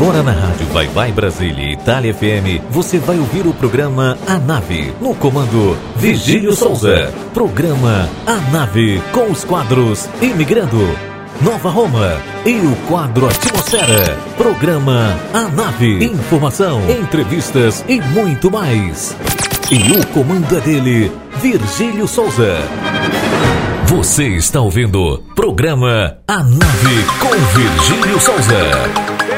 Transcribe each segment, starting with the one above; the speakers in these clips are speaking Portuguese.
Agora na Rádio Vai Vai Brasília e Itália FM, você vai ouvir o programa A Nave, no comando Vigílio Souza. Programa A Nave, com os quadros Imigrando, Nova Roma e o quadro Atmosfera. Programa A Nave, informação, entrevistas e muito mais. E o comando é dele, Virgílio Souza. Você está ouvindo programa A Nave com Virgílio Souza.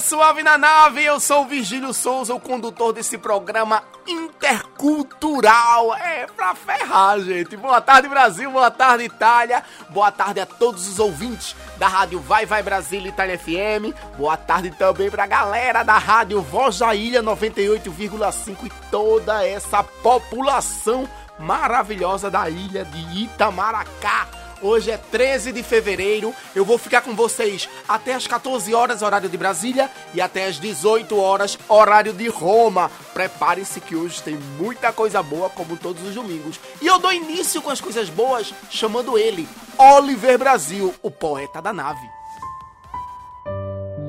Suave na nave. Eu sou o Virgílio Souza, o condutor desse programa intercultural. É pra ferrar, gente. Boa tarde, Brasil. Boa tarde, Itália. Boa tarde a todos os ouvintes da rádio Vai Vai Brasil Itália FM. Boa tarde também pra galera da rádio Voz da Ilha 98,5 e toda essa população maravilhosa da ilha de Itamaracá. Hoje é 13 de fevereiro. Eu vou ficar com vocês até as 14 horas, horário de Brasília, e até as 18 horas, horário de Roma. Prepare-se que hoje tem muita coisa boa, como todos os domingos. E eu dou início com as coisas boas, chamando ele, Oliver Brasil, o poeta da nave.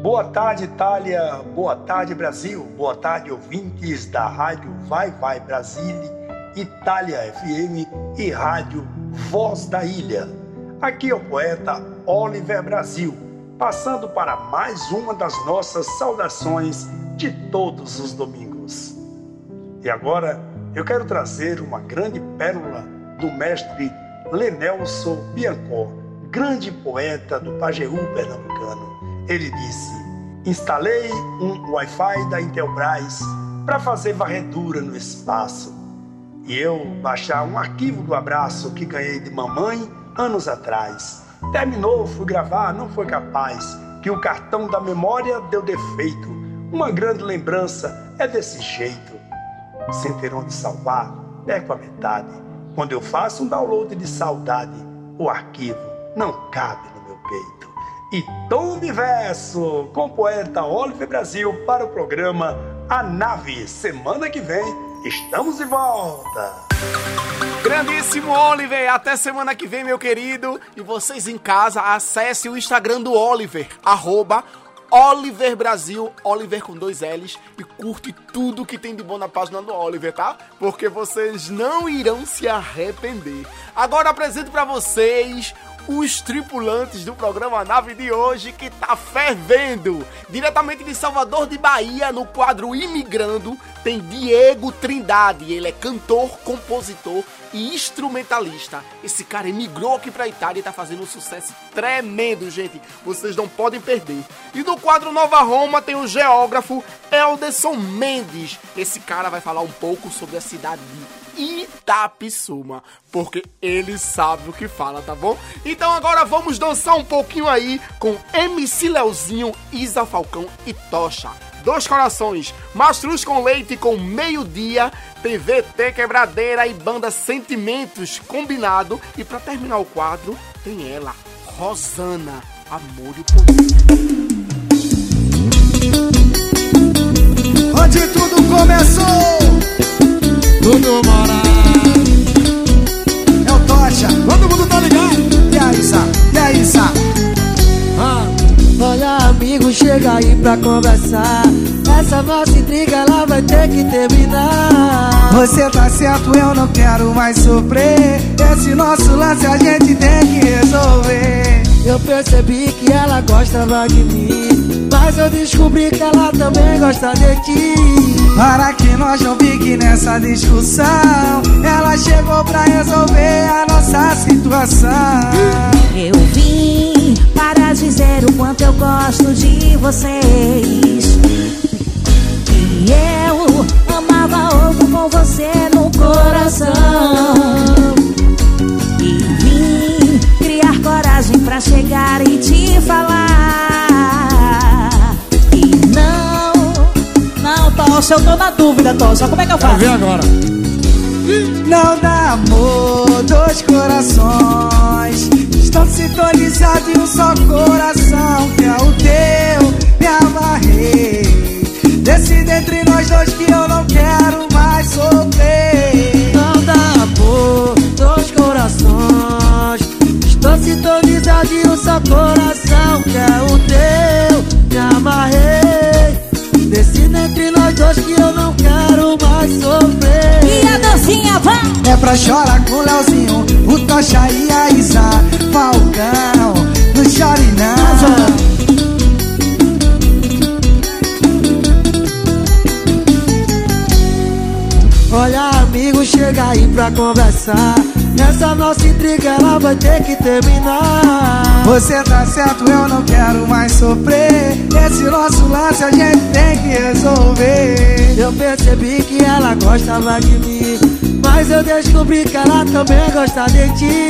Boa tarde, Itália. Boa tarde, Brasil. Boa tarde, ouvintes da rádio Vai Vai Brasília Itália FM e Rádio Voz da Ilha. Aqui é o poeta Oliver Brasil, passando para mais uma das nossas saudações de todos os domingos. E agora eu quero trazer uma grande pérola do mestre Lenelson Biancó, grande poeta do Pajeú pernambucano. Ele disse: Instalei um Wi-Fi da Intelbras para fazer varredura no espaço e eu baixar um arquivo do abraço que ganhei de mamãe anos atrás. Terminou, fui gravar, não foi capaz, que o cartão da memória deu defeito. Uma grande lembrança é desse jeito. Sem ter onde salvar, perco a metade. Quando eu faço um download de saudade, o arquivo não cabe no meu peito. E Tom Universo, com o poeta Oliver Brasil para o programa A Nave, semana que vem Estamos de volta! Grandíssimo Oliver, até semana que vem, meu querido. E vocês em casa, acesse o Instagram do Oliver, arroba Oliver Brasil, Oliver com dois L's, e curte tudo que tem de bom na página do Oliver, tá? Porque vocês não irão se arrepender. Agora apresento para vocês os tripulantes do programa Nave de hoje que tá fervendo. Diretamente de Salvador de Bahia, no quadro Imigrando, tem Diego Trindade. Ele é cantor, compositor e instrumentalista. Esse cara emigrou aqui pra Itália e tá fazendo um sucesso tremendo, gente. Vocês não podem perder. E no quadro Nova Roma tem o geógrafo Elderson Mendes. Esse cara vai falar um pouco sobre a cidade de Itapissuma, porque ele sabe o que fala, tá bom? Então agora vamos dançar um pouquinho aí com MC Leozinho, Isa Falcão e Tocha. Dois Corações, Mastruz com Leite com Meio-Dia, TVT Quebradeira e Banda Sentimentos combinado. E para terminar o quadro, tem ela, Rosana, Amor e Poder. Onde tudo começou tudo mora. É o Tocha, todo mundo tá ligado? E aí, Isa? E aí, Isa? Ah. Olha, amigo, chega aí pra conversar. Essa nossa intriga ela vai ter que terminar. Você tá certo, eu não quero mais sofrer. Esse nosso lance a gente tem que resolver. Eu percebi que ela gostava de mim. Mas eu descobri que ela também gosta de ti. Para que nós não fique nessa discussão. Ela chegou pra resolver a nossa situação. Eu vim para dizer o quanto eu gosto de vocês. E eu amava outro com você no coração. Pra chegar e te falar. E não, não, Tocha, eu tô na dúvida, Tocha. Como é que eu faço? Quero ver agora. Não dá amor, dois corações Estão sintonizados em um só coração Que é o teu, me amarrei Decide entre nós dois que eu não quero mais sofrer sintonizado e o seu coração que é o teu Me amarrei Decida entre nós dois que eu não quero mais sofrer E a dancinha vai! É pra chorar com o Leozinho, o Tocha e a Isa Falcão, no não. Chega aí pra conversar. Essa nossa intriga ela vai ter que terminar. Você tá certo, eu não quero mais sofrer. Esse nosso lance a gente tem que resolver. Eu percebi que ela gostava de mim. Mas eu descobri que ela também gosta de ti.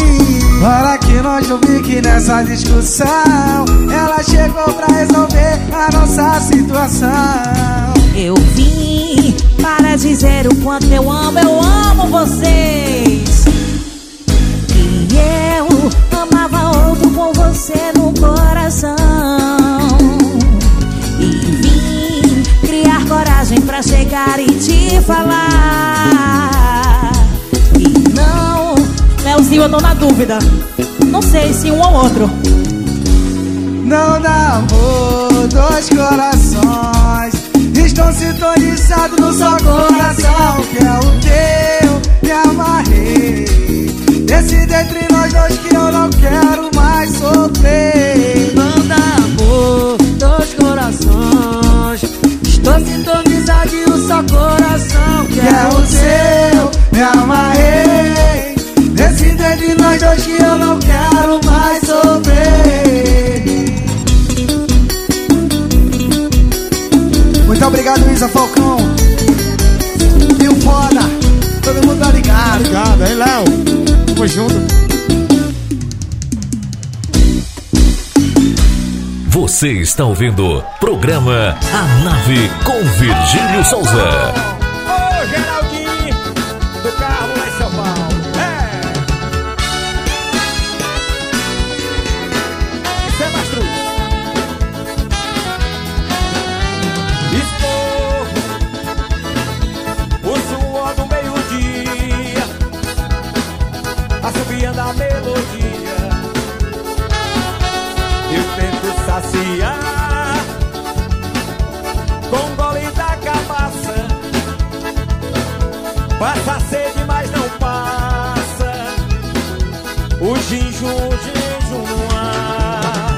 Para que nós não fique nessa discussão. Ela chegou pra resolver a nossa situação. Eu vim para dizer o quanto eu amo, eu amo vocês. E eu amava outro com você no coração. E vim criar coragem pra chegar e te falar. Melzinho, eu tô na dúvida. Não sei se um ou outro. Não dá amor, dois corações. Estão sintonizados no seu coração Que é o teu, me amarrei. Decide entre nós dois que eu não quero mais sofrer. Manda amor, dois corações. Estou sintonizado no seu coração Que é o seu, me amarrei dois que eu não quero mais sofrer Muito obrigado, Isa Falcão. E o foda. Todo mundo tá ligado. Obrigado, aí, Léo. Tamo junto. Você está ouvindo programa A Nave com Virgílio Souza. Passa sede, mas não passa. O ginjo, o ginjo no ar.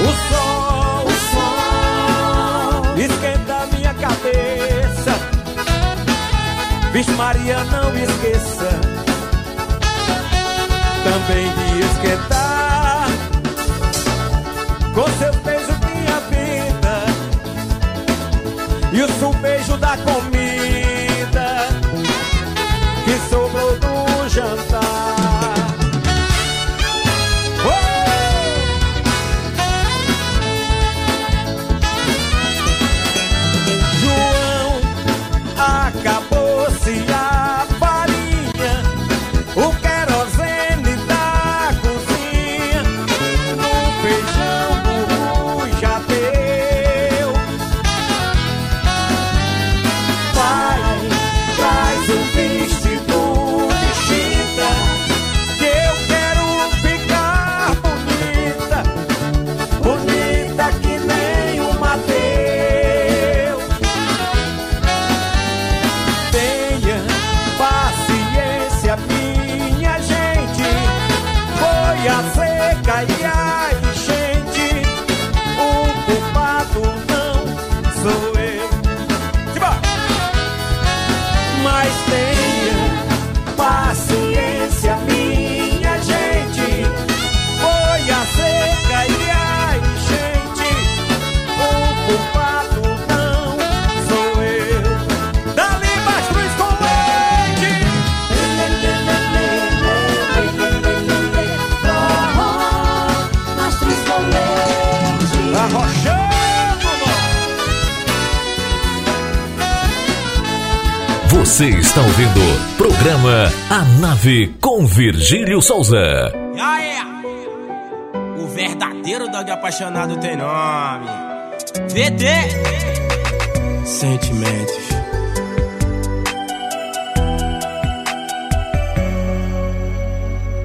O sol, o sol esquenta minha cabeça. Vixe Maria, não esqueça também de esquentar com seu beijo minha vida. E o seu beijo da comida está ouvindo programa A Nave com Virgílio Souza. O verdadeiro dog apaixonado tem nome. VT. Sentimentos.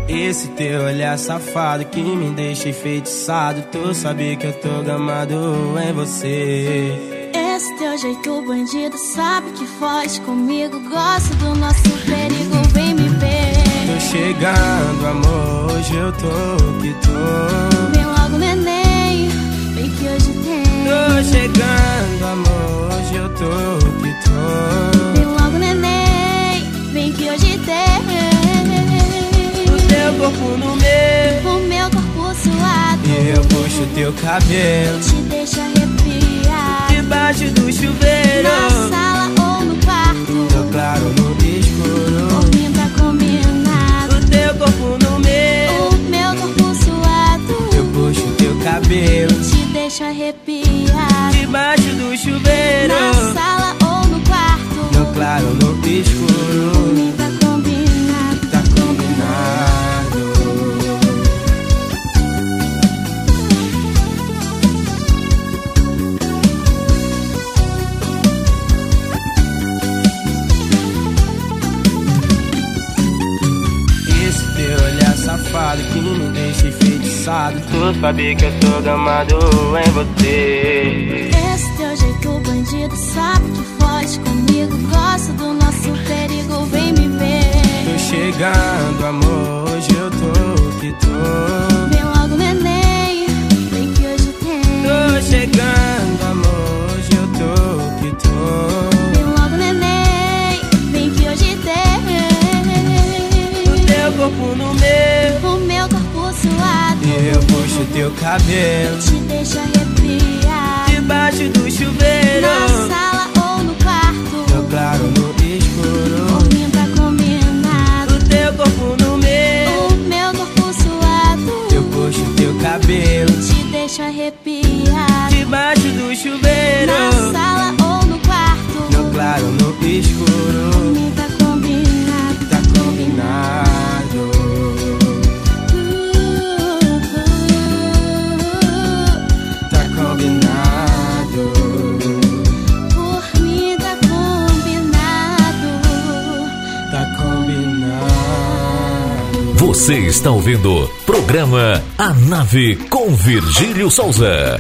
Esse teu olhar safado que me deixa enfeitiçado. Tu sabe que eu tô gamado em você. Jeito bandido sabe que foge comigo. Gosto do nosso perigo, vem me ver. Tô chegando, amor, hoje eu tô que tô. Vem logo, neném, vem que hoje tem. Tô chegando, amor, hoje eu tô que tô. Vem logo, neném, vem que hoje tem. O teu corpo no meu, O meu corpo suado e eu puxo teu cabelo. Debaixo do chuveiro, Na sala ou no quarto, no claro, no escuro. dormindo tá combinado. O teu corpo no meu, O meu corpo suado eu puxo teu cabelo. te deixa arrepiar. Debaixo do chuveiro, Na sala ou no quarto, no claro, no escuro. Sabe que eu tô gamado em você. Esse teu jeito bandido sabe cabelo. te deixa arrepiar. Debaixo do chuveiro, Na sala ou no quarto, no claro, no escuro. tá combinado. O teu corpo no meu, O meu corpo suado eu puxo teu cabelo. te deixa arrepiar. Debaixo do chuveiro, Na sala ou no quarto, no claro, no escuro. Você está ouvindo programa A Nave com Virgílio Souza.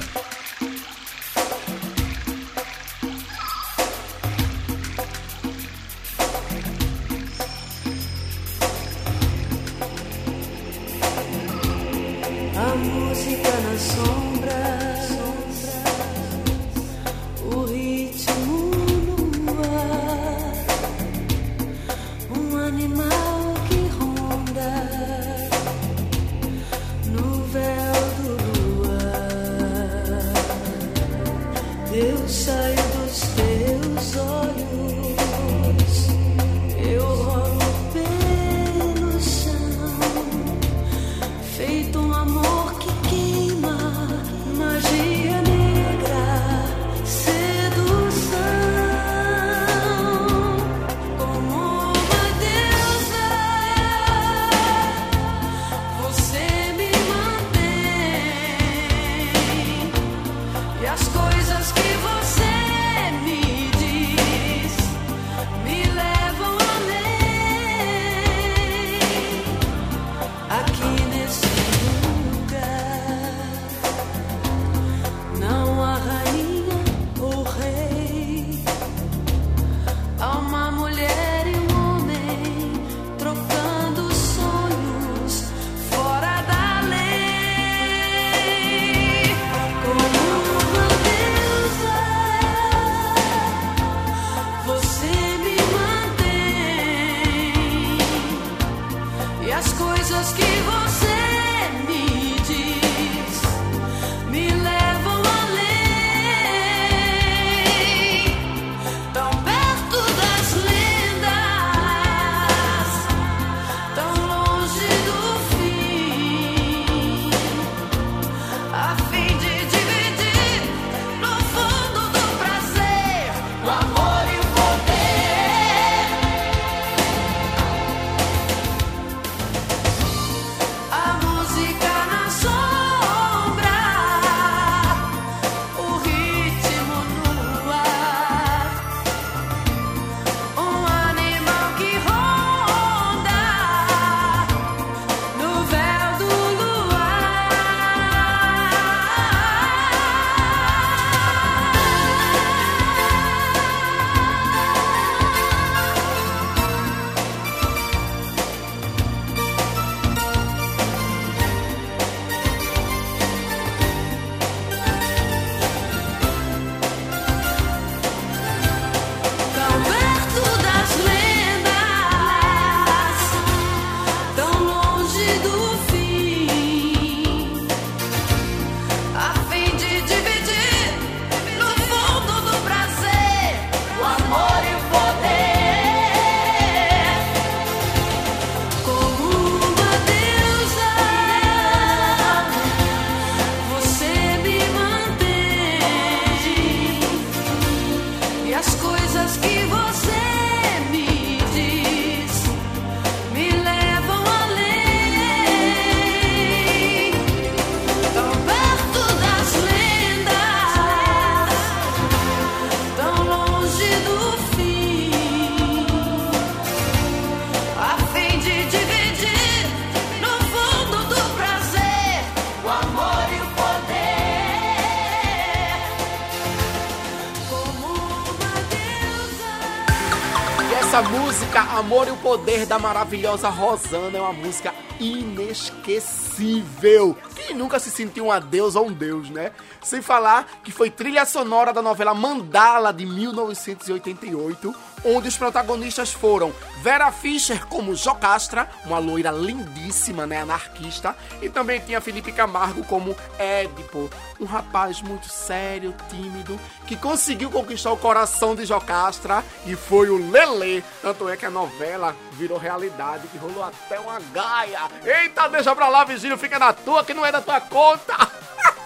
Poder da maravilhosa Rosana, é uma música inesquecível. Quem nunca se sentiu uma deusa ou um deus, né? Sem falar que foi trilha sonora da novela Mandala de 1988, onde os protagonistas foram Vera Fischer como Jocastra, uma loira lindíssima, né, anarquista, e também tinha Felipe Camargo como Édipo, um rapaz muito sério, tímido, que conseguiu conquistar o coração de Jocastra e foi o Lelê. Tanto é que a novela virou realidade, que rolou até uma gaia. Eita, deixa pra lá, Vigílio, fica na tua, que não é da tua conta.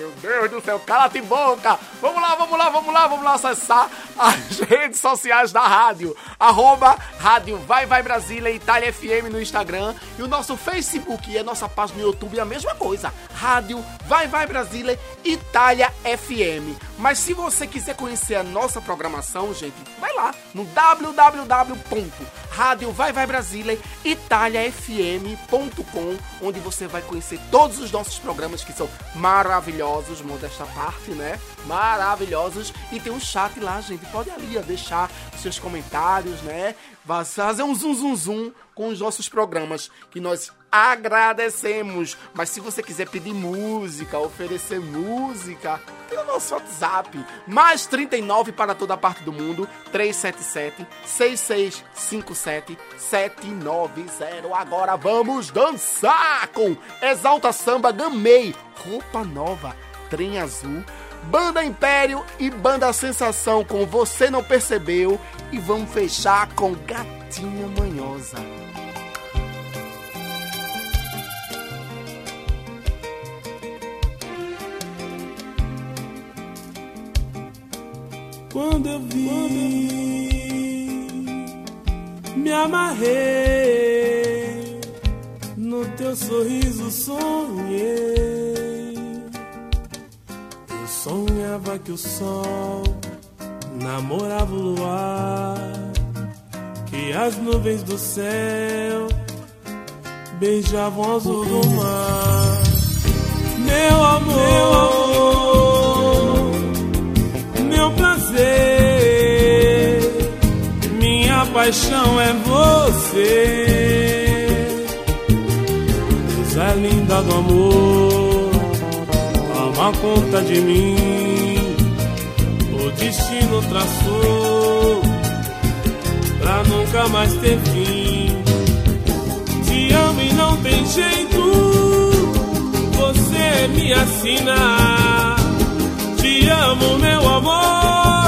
Meu Deus do céu, cala-te boca! Vamos lá, vamos lá, vamos lá, vamos lá acessar as redes sociais da rádio. Arroba Rádio Vai Vai Brasília, Itália FM no Instagram. E o nosso Facebook e a nossa página no YouTube é a mesma coisa. Rádio Vai Vai Brasília, Itália FM. Mas se você quiser conhecer a nossa programação, gente, vai lá no www.radiovaivaibrasilia, italiafm.com, onde você vai conhecer todos os nossos programas que são maravilhosos, modesta parte, né? Maravilhosos. E tem um chat lá, gente. Pode ali ó, deixar seus comentários, né? Vai fazer um zum zum zum com os nossos programas que nós agradecemos. Mas se você quiser pedir música, oferecer música, tem o nosso WhatsApp. Mais 39 para toda parte do mundo. 377 6657 790. Agora vamos dançar com Exalta Samba Gamei. Roupa nova, trem azul. Banda Império e Banda Sensação com Você Não Percebeu. E vamos fechar com Gatinha Manhosa. Quando eu vi, me amarrei no teu sorriso, sonhei. Eu sonhava que o sol namorava o luar, que as nuvens do céu beijavam o azul do mar. Meu amor. Meu amor minha paixão é você. Coisa linda do amor, toma conta de mim. O destino traçou pra nunca mais ter fim. Te amo e não tem jeito, você me assina. Te amo, meu amor,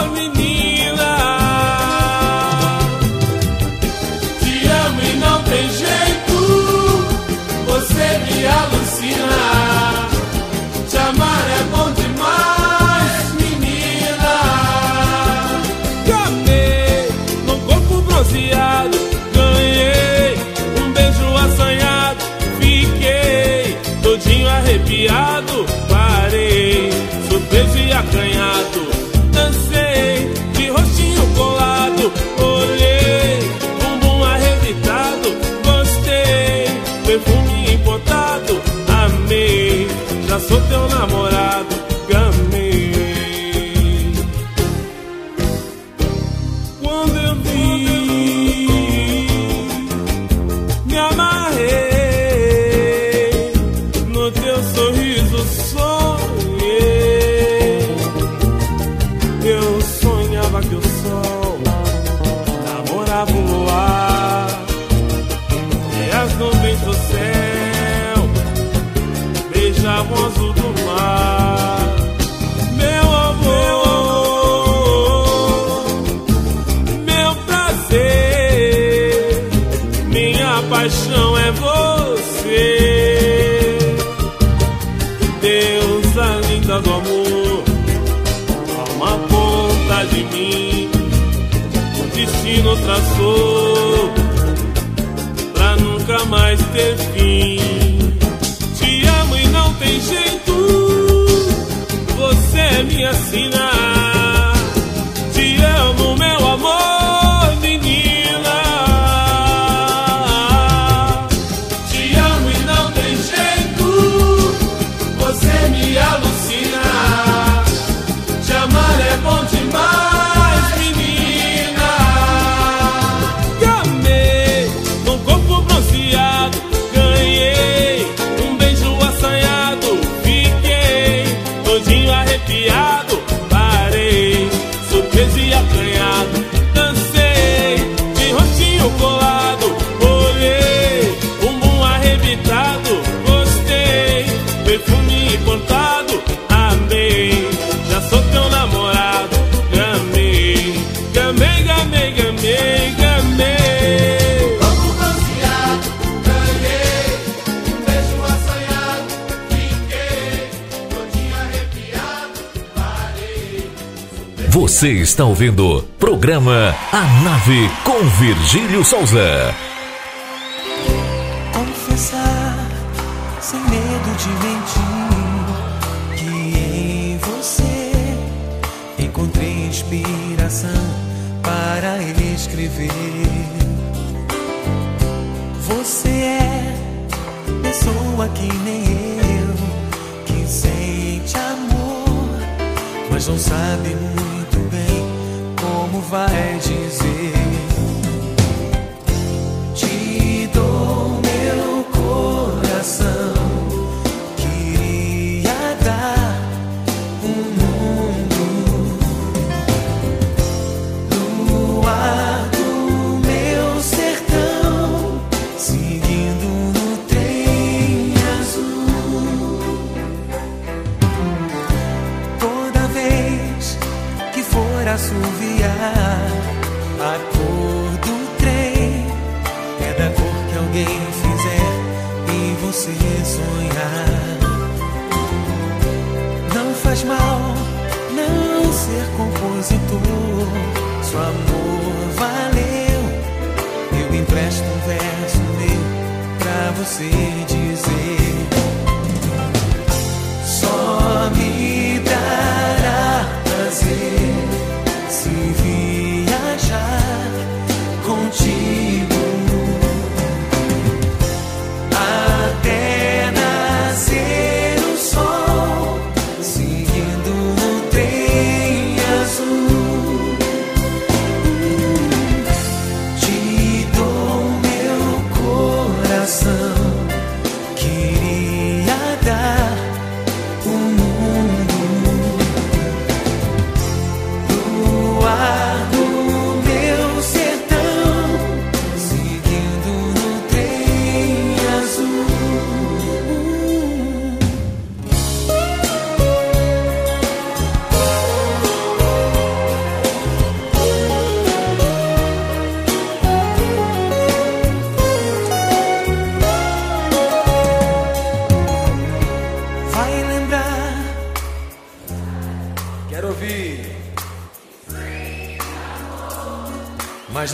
Você está ouvindo programa A Nave com Virgílio Souza.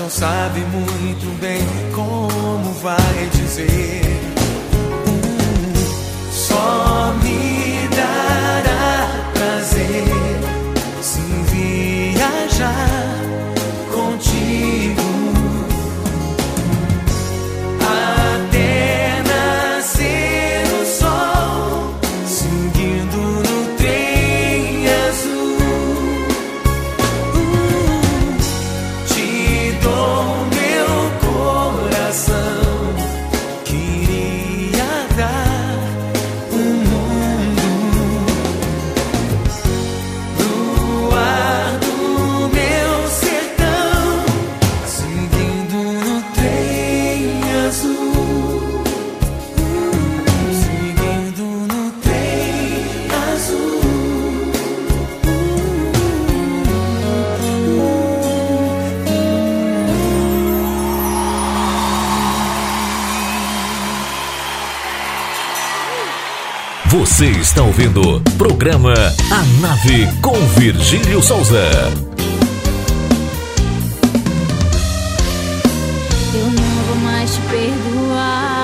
Não sabe muito bem Você está ouvindo programa A Nave com Virgílio Souza. Eu não vou mais te perdoar.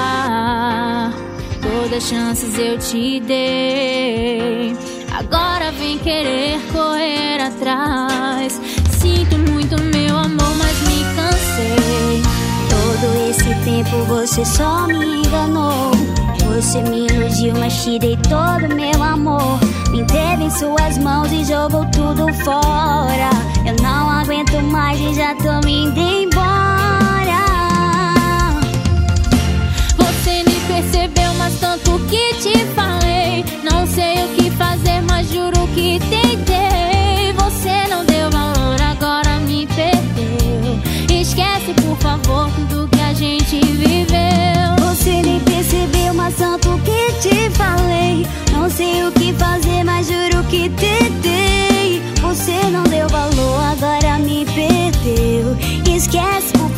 Todas as chances eu te dei. Agora vem querer correr atrás. Sinto muito, meu amor, mas me cansei. Todo esse tempo você só me enganou. Você me iludiu, mas tirei todo meu amor. Me teve em suas mãos e jogou tudo fora. Eu não aguento mais e já tô me indo embora. Você nem percebeu, mas tanto que te falei. Não sei o que fazer, mas juro que tentei. Você não deu valor, agora me perdeu. Esquece, por favor, tudo que a gente viveu. Perdeu. Esquece, por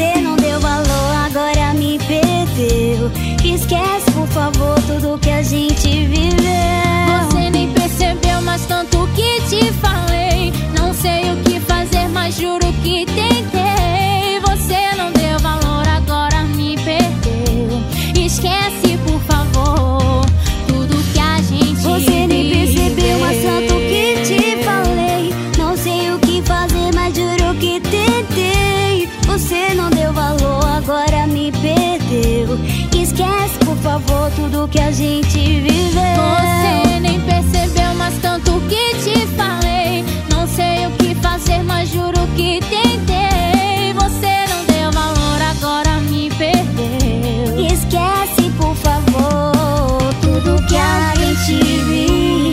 Você não deu valor, agora me perdeu. Esquece, por favor, tudo que a gente viveu. Você nem percebeu, mas tanto que te falei. Não sei o que fazer, mas juro que tentei. por tudo que a gente viveu. Você nem percebeu, mas tanto que te falei. Não sei o que fazer, mas juro que tentei. Você não deu valor, agora me perdeu. Esquece, por favor, tudo que a gente viveu.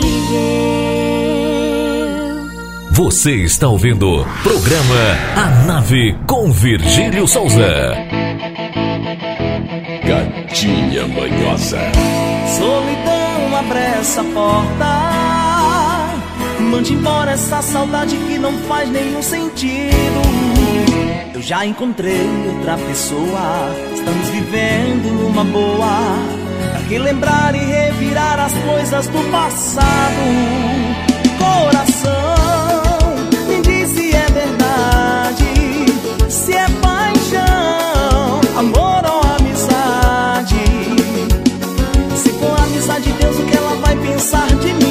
Você está ouvindo programa A Nave com Virgílio Souza. manhosa. Solidão, abre essa porta. Mande embora essa saudade que não faz nenhum sentido. Eu já encontrei outra pessoa. Estamos vivendo uma boa. Pra relembrar e revirar as coisas do passado. pensar de mim.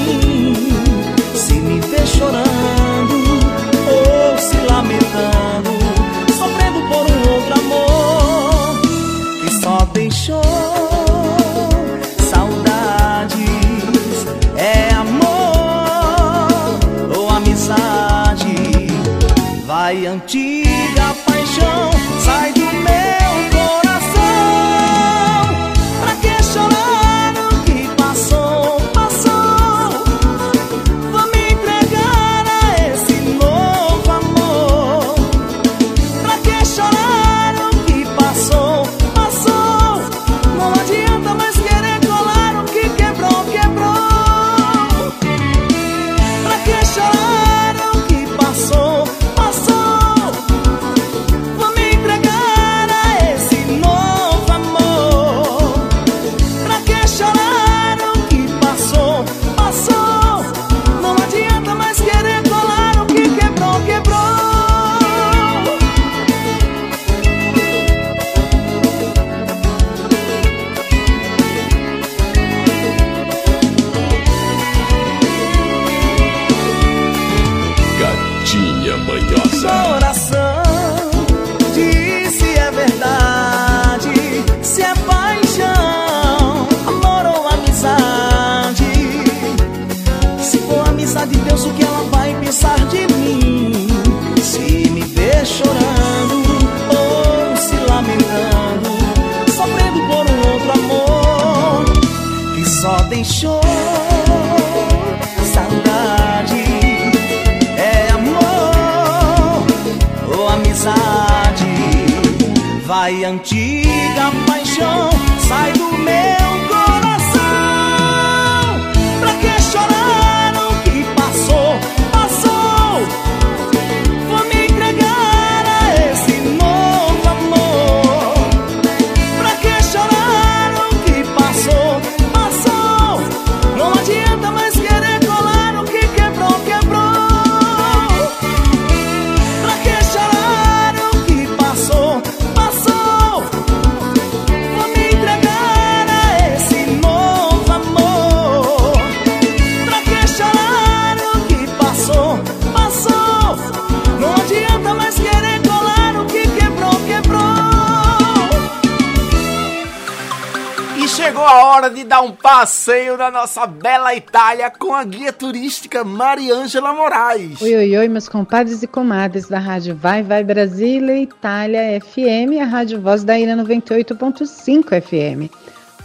Na nossa bela Itália com a guia turística Mariângela Moraes. Oi, oi, oi, meus compadres e comadres da Rádio Vai Vai Brasília, Itália FM, a Rádio Voz da Ilha 98.5 FM.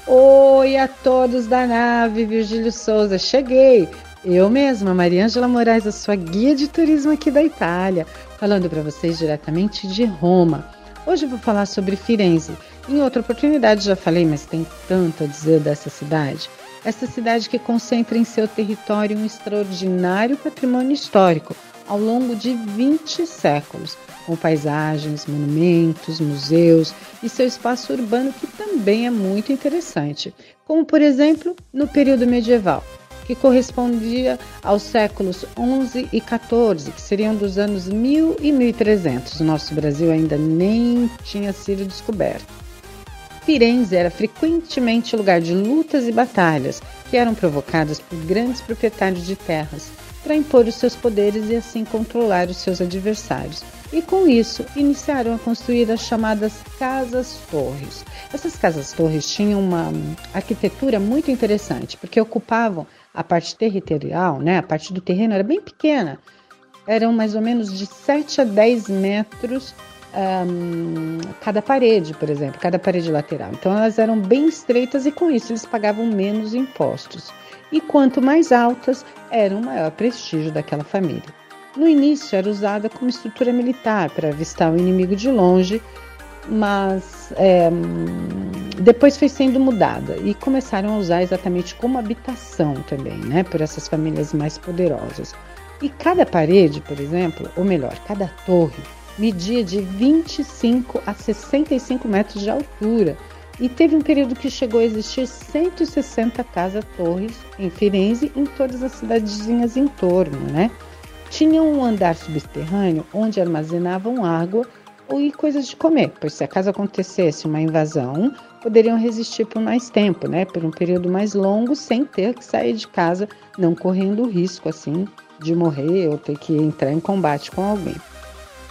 Oi a todos da nave, Virgílio Souza, cheguei! Eu mesma, Mariângela Moraes, a sua guia de turismo aqui da Itália, falando para vocês diretamente de Roma. Hoje eu vou falar sobre Firenze. Em outra oportunidade já falei, mas tem tanto a dizer dessa cidade. Essa cidade que concentra em seu território um extraordinário patrimônio histórico ao longo de 20 séculos, com paisagens, monumentos, museus e seu espaço urbano que também é muito interessante, como por exemplo no período medieval que correspondia aos séculos 11 e 14, que seriam dos anos 1000 e 1300. O nosso Brasil ainda nem tinha sido descoberto. Firenze era frequentemente lugar de lutas e batalhas que eram provocadas por grandes proprietários de terras para impor os seus poderes e assim controlar os seus adversários. E com isso, iniciaram a construir as chamadas casas-torres. Essas casas-torres tinham uma arquitetura muito interessante, porque ocupavam a parte territorial, né, a parte do terreno era bem pequena, eram mais ou menos de 7 a 10 metros um, cada parede, por exemplo, cada parede lateral. Então elas eram bem estreitas e com isso eles pagavam menos impostos. E quanto mais altas, era o maior prestígio daquela família. No início era usada como estrutura militar para avistar o inimigo de longe, mas é, depois foi sendo mudada e começaram a usar exatamente como habitação também, né, por essas famílias mais poderosas. E cada parede, por exemplo, ou melhor, cada torre, media de 25 a 65 metros de altura e teve um período que chegou a existir 160 casas-torres em Firenze em todas as cidadezinhas em torno, né? Tinham um andar subterrâneo onde armazenavam água e coisas de comer, pois se acaso acontecesse uma invasão, poderiam resistir por mais tempo, né? Por um período mais longo, sem ter que sair de casa, não correndo o risco assim de morrer ou ter que entrar em combate com alguém.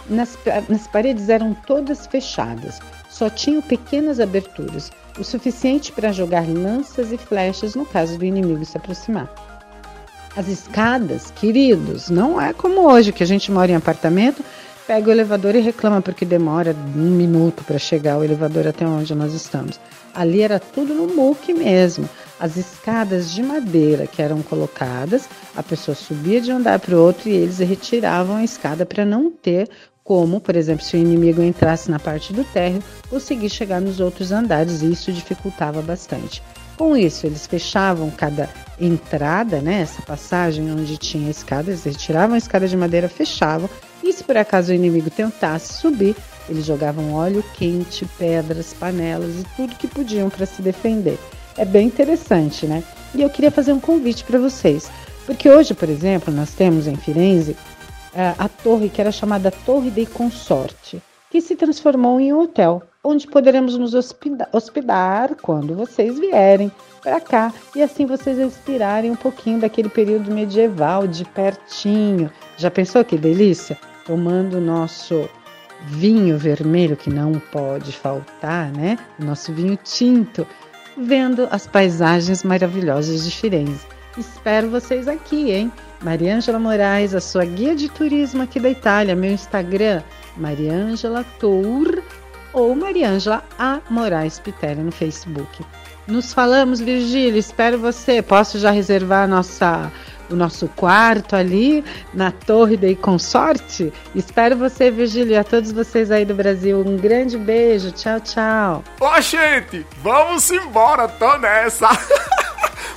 Nas, nas paredes eram todas fechadas, só tinham pequenas aberturas, o suficiente para jogar lanças e flechas no caso do inimigo se aproximar. As escadas, queridos, não é como hoje que a gente mora em apartamento, pega o elevador e reclama porque demora um minuto para chegar o elevador até onde nós estamos. Ali era tudo no muque mesmo. As escadas de madeira que eram colocadas, a pessoa subia de um andar para o outro e eles retiravam a escada para não ter como, por exemplo, se o inimigo entrasse na parte do térreo, conseguir chegar nos outros andares e isso dificultava bastante. Com isso, eles fechavam cada entrada, né, essa passagem onde tinha escada, eles retiravam a escada de madeira, fechavam, e se por acaso o inimigo tentasse subir, eles jogavam óleo quente, pedras, panelas e tudo que podiam para se defender. É bem interessante, né? E eu queria fazer um convite para vocês, porque hoje, por exemplo, nós temos em Firenze a torre que era chamada Torre dei Consorte, que se transformou em um hotel, onde poderemos nos hospedar, hospedar quando vocês vierem para cá e assim vocês respirarem um pouquinho daquele período medieval de pertinho. Já pensou que delícia? Tomando o nosso vinho vermelho que não pode faltar, né? O nosso vinho tinto, vendo as paisagens maravilhosas de Firenze. Espero vocês aqui, hein? Mariângela Moraes, a sua guia de turismo aqui da Itália. Meu Instagram, Mariângela Tour ou Mariângela A. Moraes Pitelli no Facebook. Nos falamos, Virgílio. Espero você. Posso já reservar nossa, o nosso quarto ali na Torre Dei Consorte? Espero você, Virgílio, e a todos vocês aí do Brasil. Um grande beijo. Tchau, tchau. Ó, gente, vamos embora, tô nessa.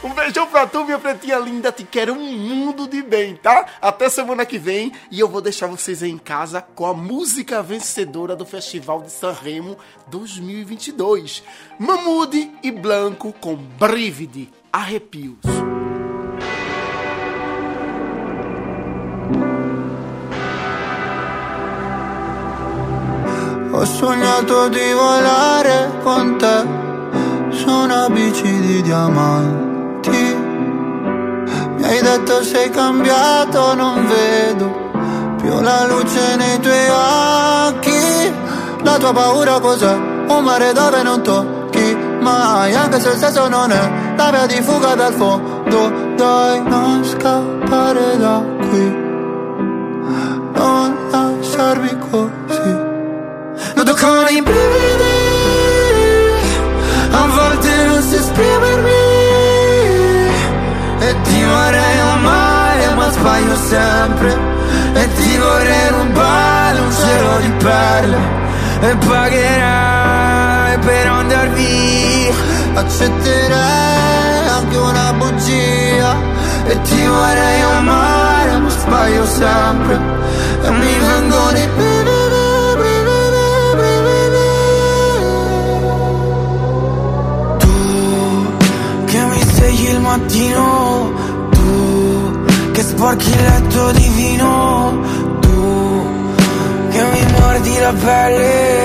Um beijão pra tu, minha pretinha linda. Te quero um mundo de bem, tá? Até semana que vem. E eu vou deixar vocês aí em casa com a música vencedora do Festival de San Remo 2022. Mamude e Blanco com Brividi. Arrepios. Ho sognato di volare con te su una bici di diamanti. Mi hai detto sei cambiato, non vedo più la luce nei tuoi occhi. La tua paura cos'è? Un mare dove non tocchi mai Anche se il senso non è la via di fuga dal fondo Dai, non scappare da qui Non lasciarmi così Noto con i brividi. A volte non so esprimermi. E ti vorrei amare ma sbaglio sempre. E ti vorrei rubare un cielo di perle. E pagherai per andar via. Accetterei anche una bugia. E ti vorrei amare ma sbaglio sempre. E mi vengono i a ballet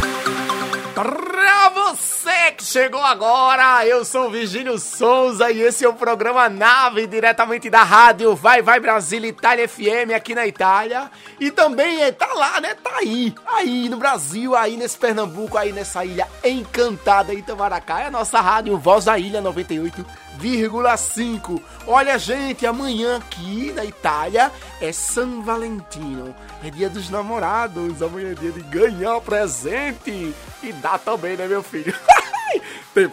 Chegou agora, eu sou Virgínio Souza e esse é o programa Nave, diretamente da rádio Vai Vai Brasília Itália FM aqui na Itália. E também é, tá lá, né? Tá aí, aí no Brasil, aí nesse Pernambuco, aí nessa ilha encantada Itamaracá. É a nossa rádio Voz da Ilha 98,5. Olha, gente, amanhã aqui na Itália é San Valentino. É dia dos namorados. Amanhã é dia de ganhar presente. E dar também, né, meu filho?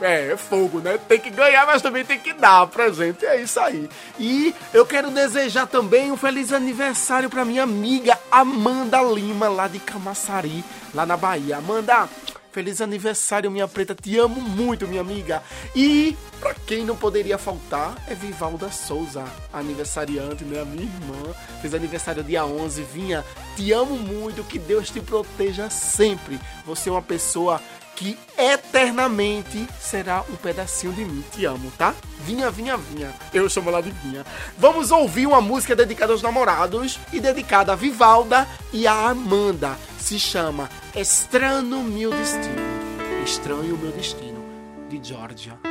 É, é fogo, né? Tem que ganhar, mas também tem que dar presente. É isso aí. E eu quero desejar também um feliz aniversário pra minha amiga Amanda Lima, lá de Camaçari, lá na Bahia. Amanda, feliz aniversário, minha preta. Te amo muito, minha amiga. E pra quem não poderia faltar é Vivalda Souza, aniversariante, né? Minha irmã. Fez aniversário dia 11. Vinha, te amo muito. Que Deus te proteja sempre. Você é uma pessoa que eternamente será um pedacinho de mim. Te amo, tá? Vinha, vinha, vinha. Eu chamo ela de Vinha. Vamos ouvir uma música dedicada aos namorados e dedicada a Vivalda e a Amanda. Se chama Estranho Meu Destino. Estranho Meu Destino, de Georgia.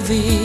ouvir.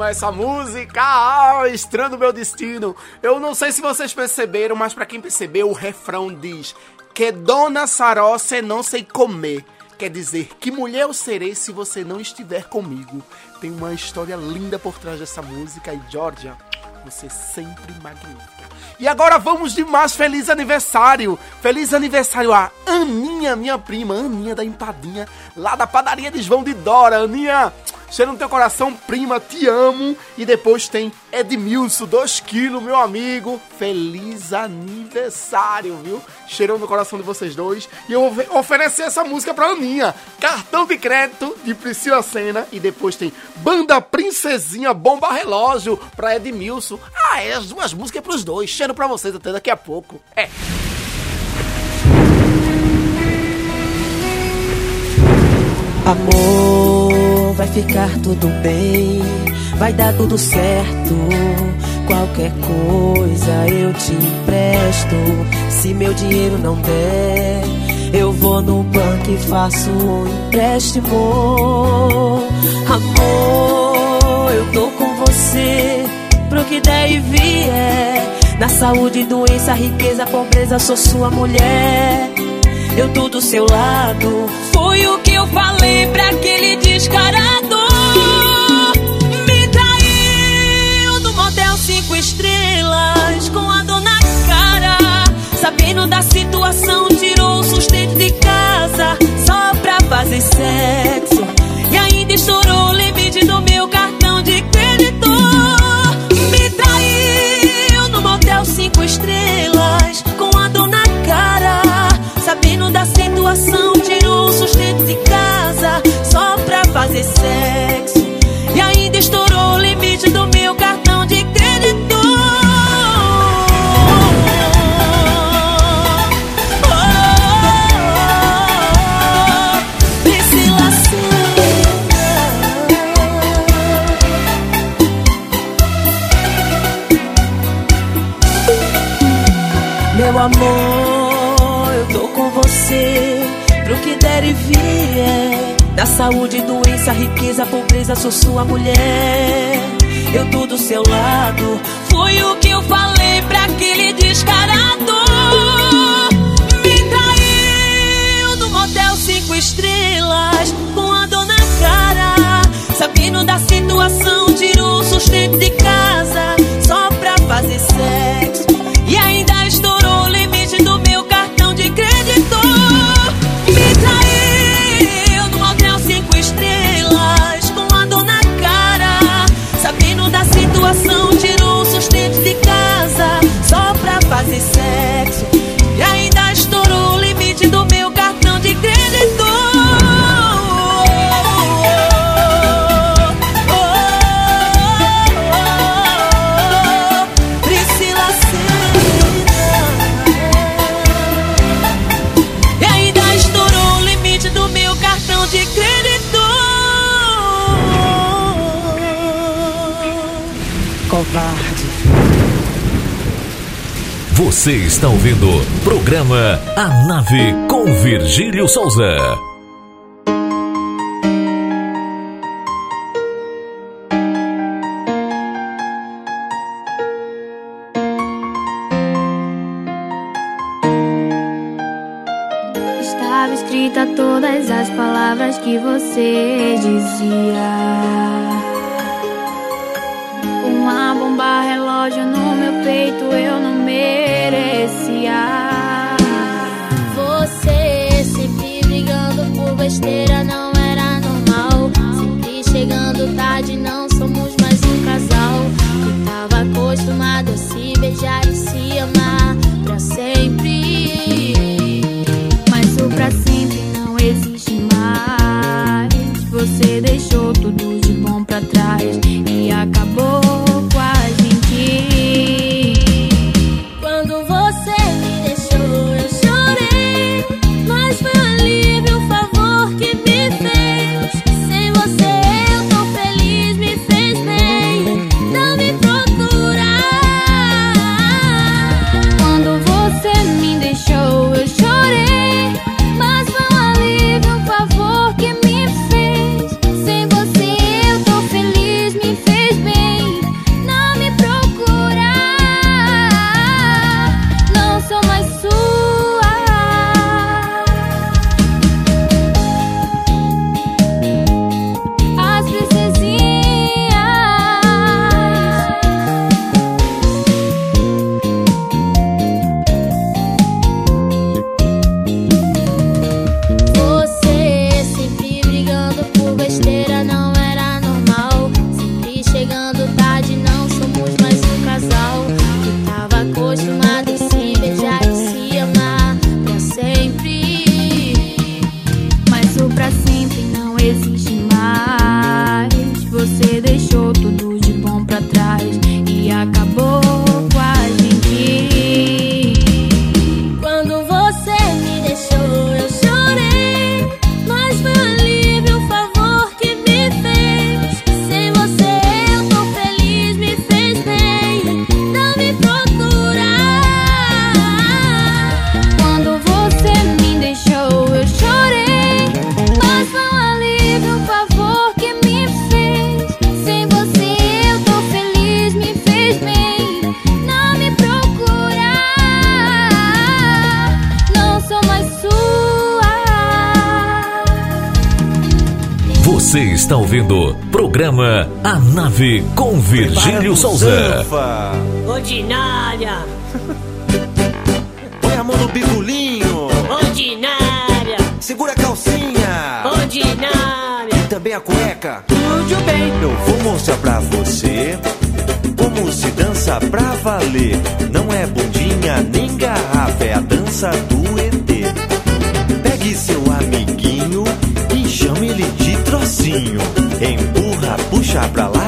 demais essa música, ah, Estrando Meu Destino. Eu não sei se vocês perceberam, mas para quem percebeu, o refrão diz que Dona Saró você não sei comer. Quer dizer, que mulher eu serei se você não estiver comigo. Tem uma história linda por trás dessa música e, Georgia, você sempre magnífica. E agora vamos de mais feliz aniversário. Feliz aniversário a Aninha, minha prima, Aninha da Empadinha, lá da padaria de João de Dora. Aninha, cheiro no teu coração, prima, te amo. E depois tem Edmilson, 2 quilos, meu amigo. Feliz aniversário, viu? Cheirou no coração de vocês dois. E eu vou oferecer essa música pra Aninha. Cartão de crédito de Priscila Senna. E depois tem Banda Princesinha Bomba Relógio pra Edmilson. Ah, é as duas músicas pros dois. Cheiro pra vocês até daqui a pouco. É. Amor, vai ficar tudo bem, vai dar tudo certo. Qualquer coisa eu te empresto. Se meu dinheiro não der, eu vou no banco e faço um empréstimo. Amor, eu tô com você pro que der e vier. Na saúde, doença, riqueza, pobreza, sou sua mulher. Eu tô do seu lado. Foi o que eu falei pra aquele descarado. Me traiu no motel cinco estrelas com a dor na cara. Sabendo da situação, tirou o sustento de casa só pra fazer sexo. Situação, tirou sustento de casa só pra fazer sexo. Que der e vier. Da saúde, doença, riqueza, pobreza, sou sua mulher. Eu tô do seu lado. Foi o que eu falei pra aquele descarado. Me traiu no motel cinco estrelas com a dor na cara. Sabendo da situação, tirou o sustento de casa só pra fazer sexo. Você está ouvindo programa A Nave com Virgílio Souza. Estava escrita todas as palavras que você dizia. Eu vou mostrar pra você como se dança pra valer. Não é bundinha nem garrafa, é a dança do ET. Pegue seu amiguinho e chame ele de trocinho. Empurra, puxa pra lá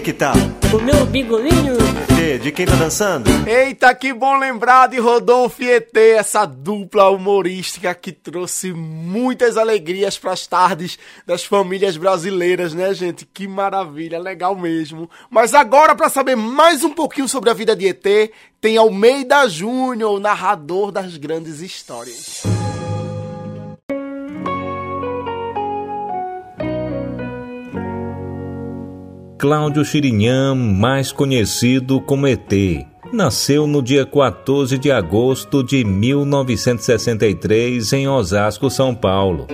que que tá? O meu bigolinho! ET, de quem tá dançando? Eita, que bom lembrar de Rodolfo e ET, essa dupla humorística que trouxe muitas alegrias para as tardes das famílias brasileiras, né, gente? Que maravilha, legal mesmo. Mas agora, para saber mais um pouquinho sobre a vida de ET, tem Almeida Júnior, o narrador das grandes histórias. Cláudio Chirinham, mais conhecido como ET, nasceu no dia 14 de agosto de 1963 em Osasco, São Paulo.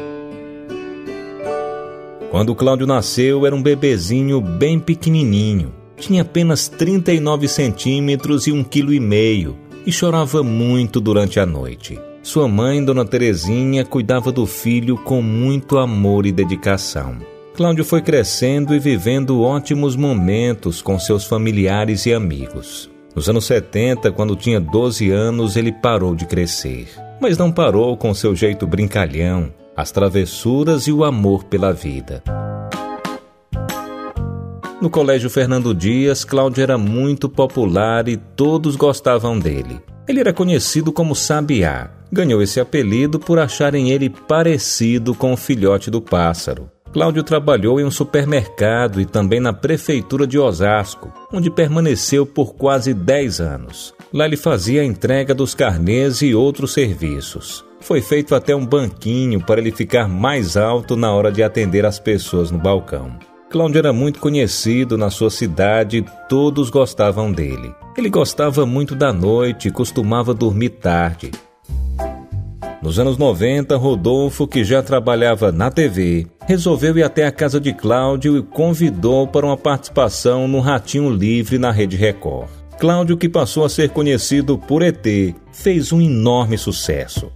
Quando Cláudio nasceu, era um bebezinho bem pequenininho. Tinha apenas 39 centímetros e um quilo e meio e chorava muito durante a noite. Sua mãe, Dona Terezinha, cuidava do filho com muito amor e dedicação. Cláudio foi crescendo e vivendo ótimos momentos com seus familiares e amigos. Nos anos 70, quando tinha 12 anos, ele parou de crescer. Mas não parou com seu jeito brincalhão, as travessuras e o amor pela vida. No Colégio Fernando Dias, Cláudio era muito popular e todos gostavam dele. Ele era conhecido como Sabiá. Ganhou esse apelido por acharem ele parecido com o filhote do pássaro. Cláudio trabalhou em um supermercado e também na prefeitura de Osasco, onde permaneceu por quase 10 anos. Lá ele fazia a entrega dos carnês e outros serviços. Foi feito até um banquinho para ele ficar mais alto na hora de atender as pessoas no balcão. Cláudio era muito conhecido na sua cidade e todos gostavam dele. Ele gostava muito da noite e costumava dormir tarde. Nos anos 90, Rodolfo, que já trabalhava na TV, resolveu ir até a casa de Cláudio e convidou para uma participação no Ratinho Livre na Rede Record. Cláudio, que passou a ser conhecido por ET, fez um enorme sucesso.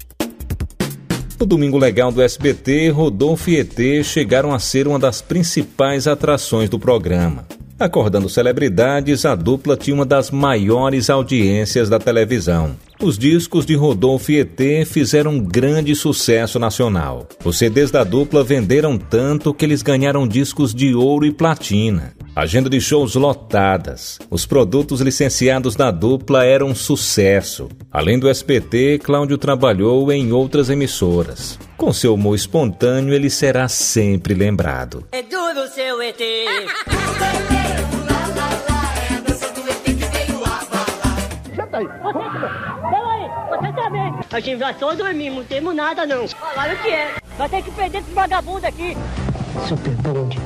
No Domingo Legal do SBT, Rodolfo e ET chegaram a ser uma das principais atrações do programa. Acordando celebridades, a dupla tinha uma das maiores audiências da televisão. Os discos de Rodolfo e ET fizeram um grande sucesso nacional. Os CDs da dupla venderam tanto que eles ganharam discos de ouro e platina. Agenda de shows lotadas. Os produtos licenciados da dupla eram um sucesso. Além do SBT, Cláudio trabalhou em outras emissoras. Com seu humor espontâneo, ele será sempre lembrado. É duro seu ET! Senta aí. A gente já só dormir, não temos nada não. Falaram o que é. Vai ter que perder esse vagabundo aqui. Super bonde.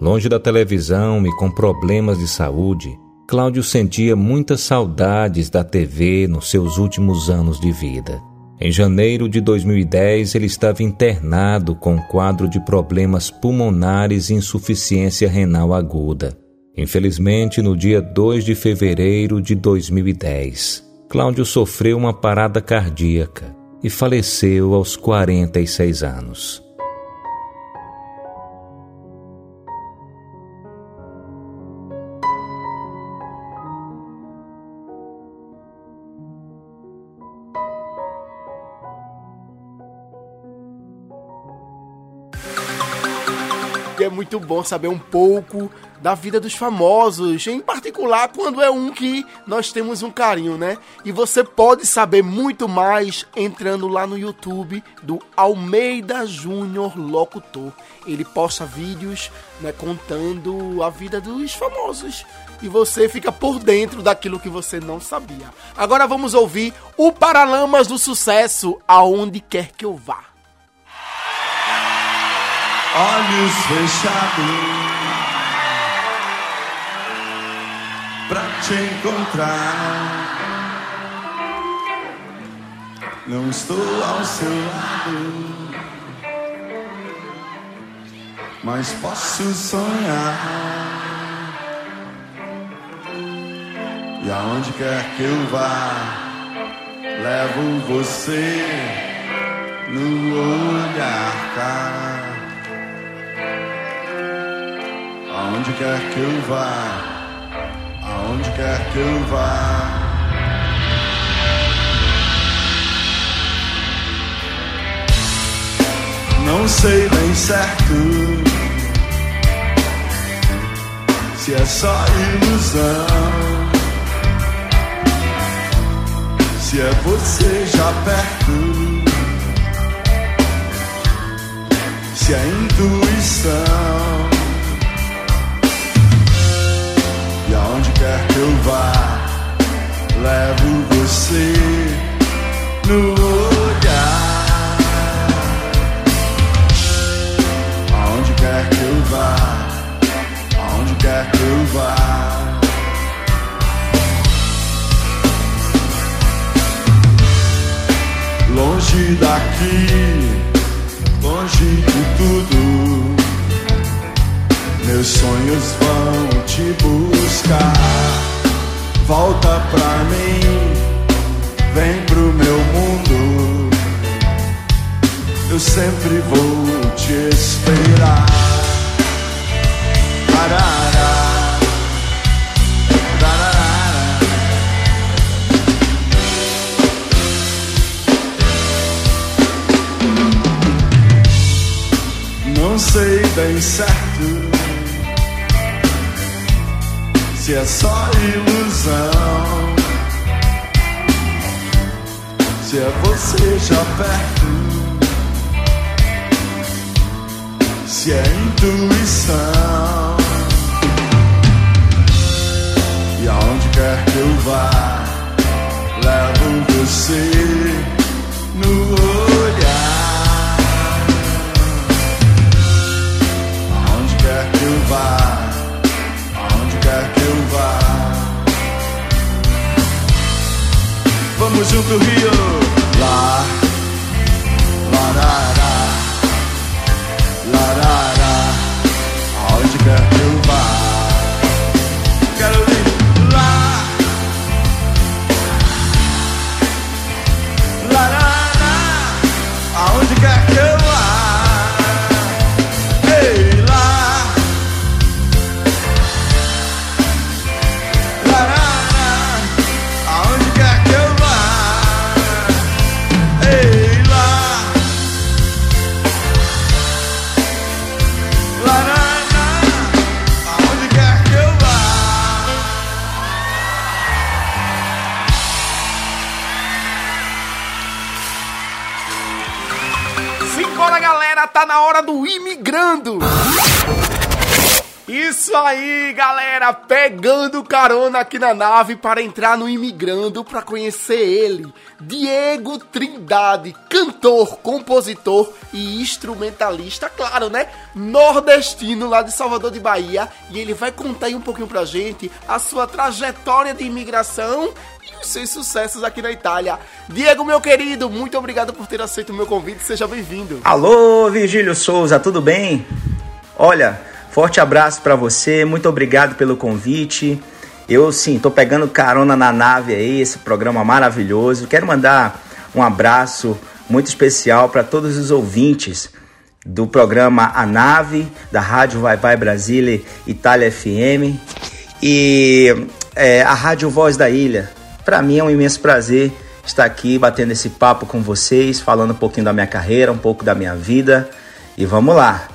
Longe da televisão e com problemas de saúde, Cláudio sentia muitas saudades da TV nos seus últimos anos de vida. Em janeiro de 2010, ele estava internado com um quadro de problemas pulmonares e insuficiência renal aguda. Infelizmente, no dia 2 de fevereiro de 2010, Cláudio sofreu uma parada cardíaca e faleceu aos 46 anos. É muito bom saber um pouco da vida dos famosos, em particular quando é um que nós temos um carinho, né? E você pode saber muito mais entrando lá no YouTube do Almeida Júnior Locutor. Ele posta vídeos, né, contando a vida dos famosos e você fica por dentro daquilo que você não sabia. Agora vamos ouvir o Paralamas do Sucesso, aonde quer que eu vá. olhos fechados pra te encontrar. Não estou ao seu lado, mas posso sonhar. E aonde quer que eu vá, levo você no olhar cá. Aonde quer que eu vá, aonde quer que eu vá. Não sei bem certo se é só ilusão. Se é você já perto, se é intuição. E aonde quer que eu vá, levo você no olhar. Aonde quer que eu vá, aonde quer que eu vá. Longe daqui, longe de tudo. Meus sonhos vão te buscar. Volta pra mim, vem pro meu mundo. Eu sempre vou te esperar. Parará. Não sei bem certo se é só ilusão, se é você já perto, se é intuição. E aonde quer que eu vá, levo você no olhar. Vamos carona aqui na nave para entrar no imigrando para conhecer ele, Diego Trindade, cantor, compositor e instrumentalista, claro, né? Nordestino lá de Salvador de Bahia, e ele vai contar aí um pouquinho pra gente a sua trajetória de imigração e os seus sucessos aqui na Itália. Diego, meu querido, muito obrigado por ter aceito o meu convite, seja bem-vindo. Alô, Virgílio Souza, tudo bem? Olha, forte abraço pra você, muito obrigado pelo convite. Eu sim, tô pegando carona na nave aí, esse programa maravilhoso. Quero mandar um abraço muito especial para todos os ouvintes do programa A Nave, da Rádio Vai Vai Brasília, Itália FM e é, a Rádio Voz da Ilha. Para mim é um imenso prazer estar aqui batendo esse papo com vocês, falando um pouquinho da minha carreira, um pouco da minha vida e vamos lá.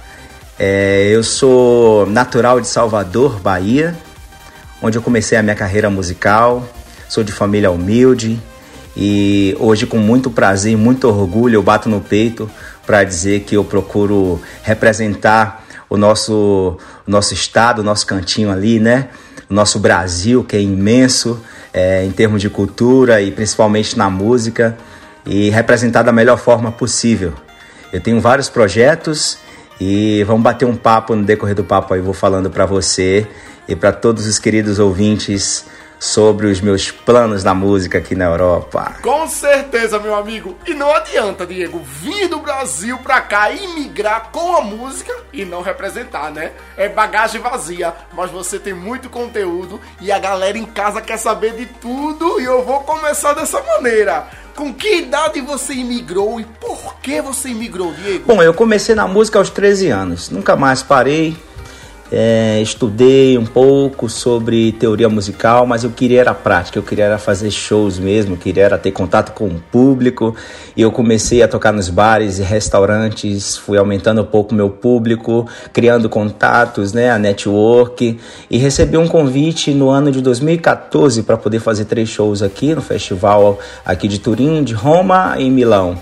É, eu sou natural de Salvador, Bahia, onde eu comecei a minha carreira musical. Sou de família humilde e hoje, com muito prazer e muito orgulho, eu bato no peito para dizer que eu procuro representar o nosso, o nosso estado, o nosso cantinho ali, né? O nosso Brasil, que é imenso é, em termos de cultura e principalmente na música, e representar da melhor forma possível. Eu tenho vários projetos e vamos bater um papo no decorrer do papo aí, vou falando para você e para todos os queridos ouvintes sobre os meus planos na música aqui na Europa. Com certeza, meu amigo. E não adianta, Diego, vir do Brasil pra cá e migrar com a música e não representar, né? É bagagem vazia, mas você tem muito conteúdo e a galera em casa quer saber de tudo e eu vou começar dessa maneira. Com que idade você imigrou e por que você imigrou, Diego? Bom, eu comecei na música aos 13 anos, nunca mais parei. É, estudei um pouco sobre teoria musical, mas eu queria era prática, eu queria era fazer shows mesmo, eu queria era ter contato com o público. E eu comecei a tocar nos bares e restaurantes, fui aumentando um pouco meu público, criando contatos, né, a network. E recebi um convite no ano de 2014 para poder fazer três shows aqui no festival aqui de Turim, de Roma e Milão.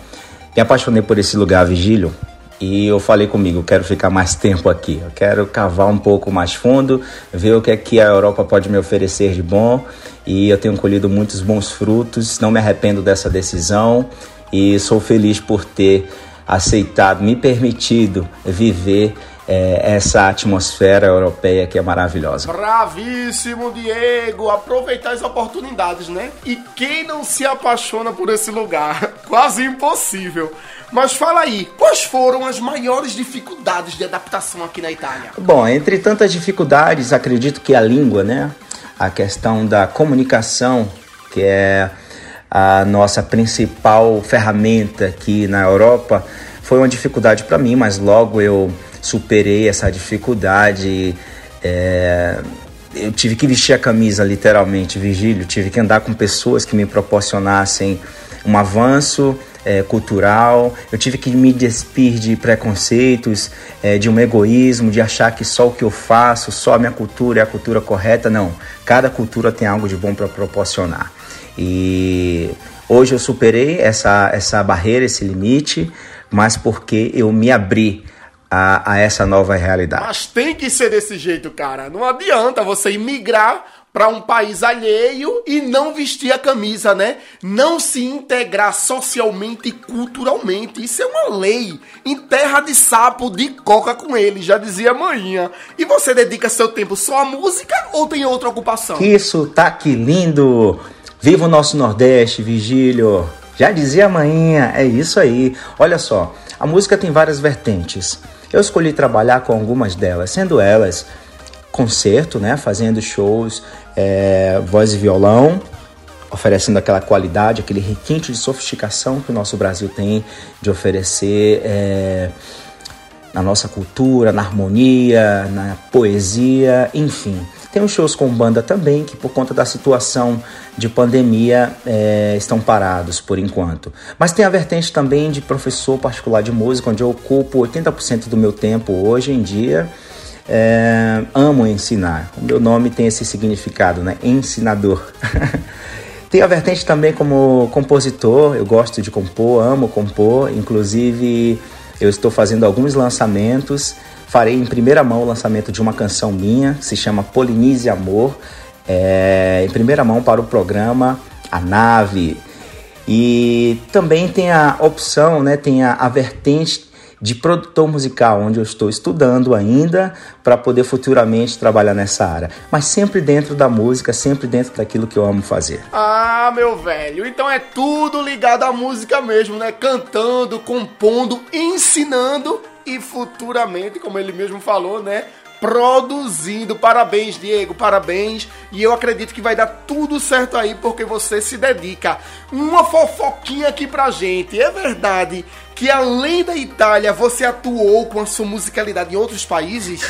Me apaixonei por esse lugar, Vigílio. E eu falei comigo, quero ficar mais tempo aqui, eu quero cavar um pouco mais fundo, ver o que é que a Europa pode me oferecer de bom. E eu tenho colhido muitos bons frutos, não me arrependo dessa decisão e sou feliz por ter aceitado, me permitido viver é, essa atmosfera europeia que é maravilhosa. Bravíssimo, Diego! Aproveitar as oportunidades, né? E quem não se apaixona por esse lugar? Quase impossível. Mas fala aí, quais foram as maiores dificuldades de adaptação aqui na Itália? Bom, entre tantas dificuldades, acredito que a língua, né? A questão da comunicação, que é a nossa principal ferramenta aqui na Europa, foi uma dificuldade para mim, mas logo eu superei essa dificuldade. É, eu tive que vestir a camisa, literalmente, Vigílio. Tive que andar com pessoas que me proporcionassem um avanço é, cultural. Eu tive que me despir de preconceitos, é, de um egoísmo, de achar que só o que eu faço, só a minha cultura é a cultura correta. Não, cada cultura tem algo de bom para proporcionar. E hoje eu superei essa, essa barreira, esse limite, mas porque eu me abri a, a essa nova realidade. Mas tem que ser desse jeito, cara. Não adianta você imigrar para um país alheio e não vestir a camisa, né? Não se integrar socialmente e culturalmente. Isso é uma lei. Em terra de sapo, de coca com ele, já dizia manhã. E você dedica seu tempo só à música ou tem outra ocupação? Que sotaque lindo! Viva o nosso Nordeste, Vigílio! Já dizia manhã, é isso aí. Olha só, a música tem várias vertentes. Eu escolhi trabalhar com algumas delas, sendo elas concerto, né, fazendo shows, é, voz e violão, oferecendo aquela qualidade, aquele requinte de sofisticação que o nosso Brasil tem de oferecer é, na nossa cultura, na harmonia, na poesia, enfim. Tem os shows com banda também, que por conta da situação de pandemia é, estão parados por enquanto. Mas tem a vertente também de professor particular de música, onde eu ocupo 80% do meu tempo hoje em dia. É, amo ensinar. O meu nome tem esse significado, né? Ensinador. tem a vertente também como compositor. Eu gosto de compor, amo compor. Inclusive, eu estou fazendo alguns lançamentos farei em primeira mão o lançamento de uma canção minha, que se chama Polinise Amor, é, em primeira mão para o programa A Nave. E também tem a opção, né, tem a, a vertente de produtor musical, onde eu estou estudando ainda para poder futuramente trabalhar nessa área. Mas sempre dentro da música, sempre dentro daquilo que eu amo fazer. Ah, meu velho, então é tudo ligado à música mesmo, né? Cantando, compondo, ensinando e futuramente, como ele mesmo falou, né? Produzindo. Parabéns, Diego, parabéns. E eu acredito que vai dar tudo certo aí porque você se dedica. Uma fofoquinha aqui pra gente. É verdade que além da Itália, você atuou com a sua musicalidade em outros países?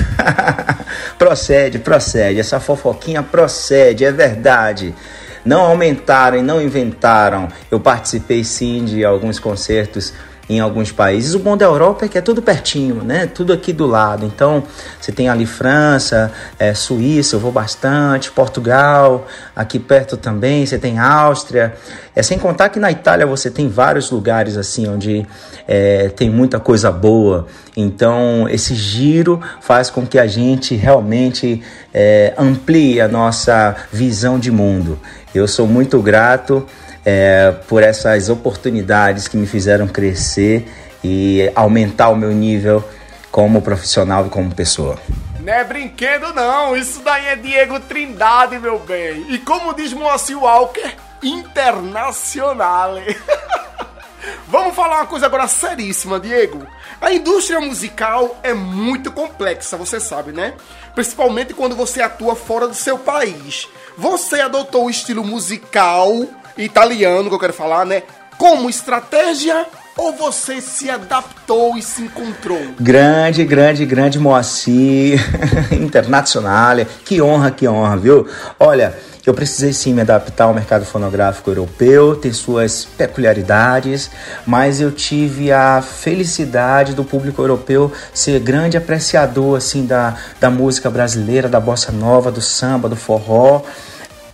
procede, procede. Essa fofoquinha procede, é verdade. Não aumentaram e não inventaram. Eu participei sim de alguns concertos em alguns países. O bom da Europa é que é tudo pertinho, né? Tudo aqui do lado. Então, você tem ali França, é, Suíça, eu vou bastante, Portugal, aqui perto também, você tem Áustria. É sem contar que na Itália você tem vários lugares assim onde é, tem muita coisa boa. Então, esse giro faz com que a gente realmente é, amplie a nossa visão de mundo. Eu sou muito grato é, por essas oportunidades que me fizeram crescer e aumentar o meu nível como profissional e como pessoa. Não é brinquedo, não. Isso daí é Diego Trindade, meu bem. E como diz Moacir Walker, internacional. Vamos falar uma coisa agora seríssima, Diego. A indústria musical é muito complexa, você sabe, né? Principalmente quando você atua fora do seu país. Você adotou o estilo musical italiano, que eu quero falar, né? Como estratégia ou você se adaptou e se encontrou? Grande, grande, grande Moacir Internacional. Que honra, que honra, viu? Olha, eu precisei sim me adaptar ao mercado fonográfico europeu, tem suas peculiaridades, mas eu tive a felicidade do público europeu ser grande apreciador assim da, da música brasileira, da bossa nova, do samba, do forró.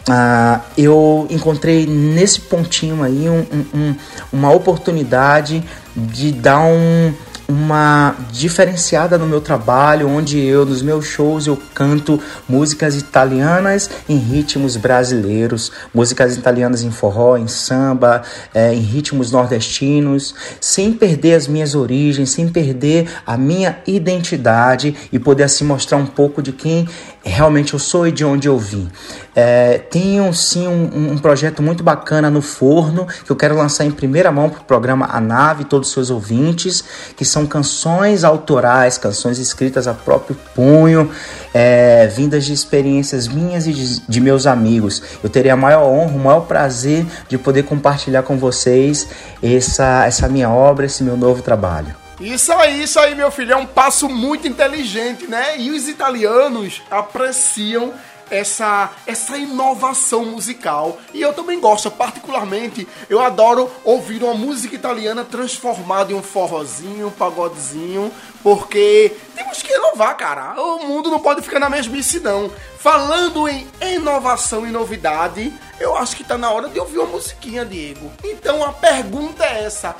Ah, eu encontrei nesse pontinho aí um, um, uma oportunidade de dar um, uma diferenciada no meu trabalho, onde eu, nos meus shows, eu canto músicas italianas em ritmos brasileiros, músicas italianas em forró, em samba, é, em ritmos nordestinos, sem perder as minhas origens, sem perder a minha identidade e poder assim mostrar um pouco de quem realmente eu sou e de onde eu vim. É, tenho sim um, um, projeto muito bacana no forno que eu quero lançar em primeira mão para o programa A Nave, todos os seus ouvintes, que são canções autorais, canções escritas a próprio punho, é, vindas de experiências minhas e de, de meus amigos. Eu terei a maior honra, o maior prazer de poder compartilhar com vocês essa, essa minha obra, esse meu novo trabalho. Isso aí, isso aí, meu filho, é um passo muito inteligente, né? E os italianos apreciam essa, essa inovação musical. E eu também gosto, particularmente, eu adoro ouvir uma música italiana transformada em um forrozinho, um pagodezinho, porque temos que inovar, cara. O mundo não pode ficar na mesmice, não. Falando em inovação e novidade, eu acho que tá na hora de ouvir uma musiquinha, Diego. Então a pergunta é essa.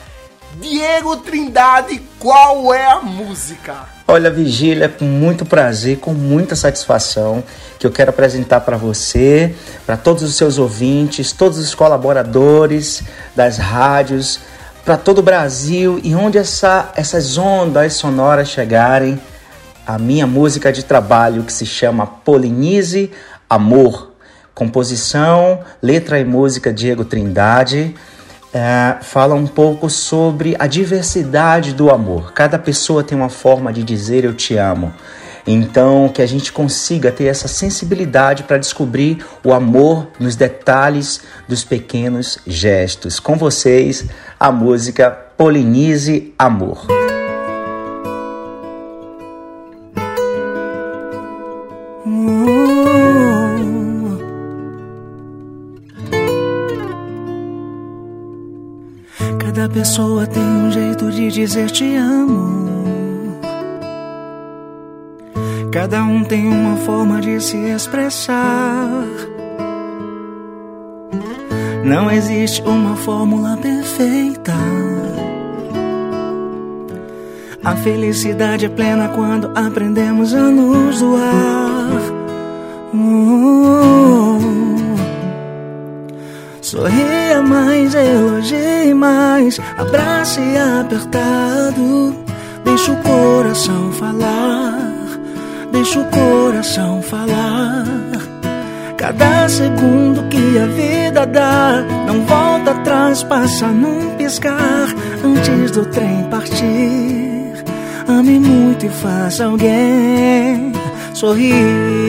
Diego Trindade, qual é a música? Olha, Vigília, com muito prazer, com muita satisfação, que eu quero apresentar para você, para todos os seus ouvintes, todos os colaboradores das rádios, para todo o Brasil e onde essa, essas ondas sonoras chegarem, a minha música de trabalho que se chama Polinize Amor. Composição, letra e música Diego Trindade é, fala um pouco sobre a diversidade do amor. Cada pessoa tem uma forma de dizer eu te amo. Então, que a gente consiga ter essa sensibilidade para descobrir o amor nos detalhes dos pequenos gestos. Com vocês, a música Polinize Amor. Pessoa tem um jeito de dizer te amo. Cada um tem uma forma de se expressar. Não existe uma fórmula perfeita. A felicidade é plena quando aprendemos a nos doar. Sorria mais, elogie mais, abrace apertado. Deixa o coração falar, deixa o coração falar. Cada segundo que a vida dá, não volta atrás, passa num piscar. Antes do trem partir, ame muito e faça alguém sorrir.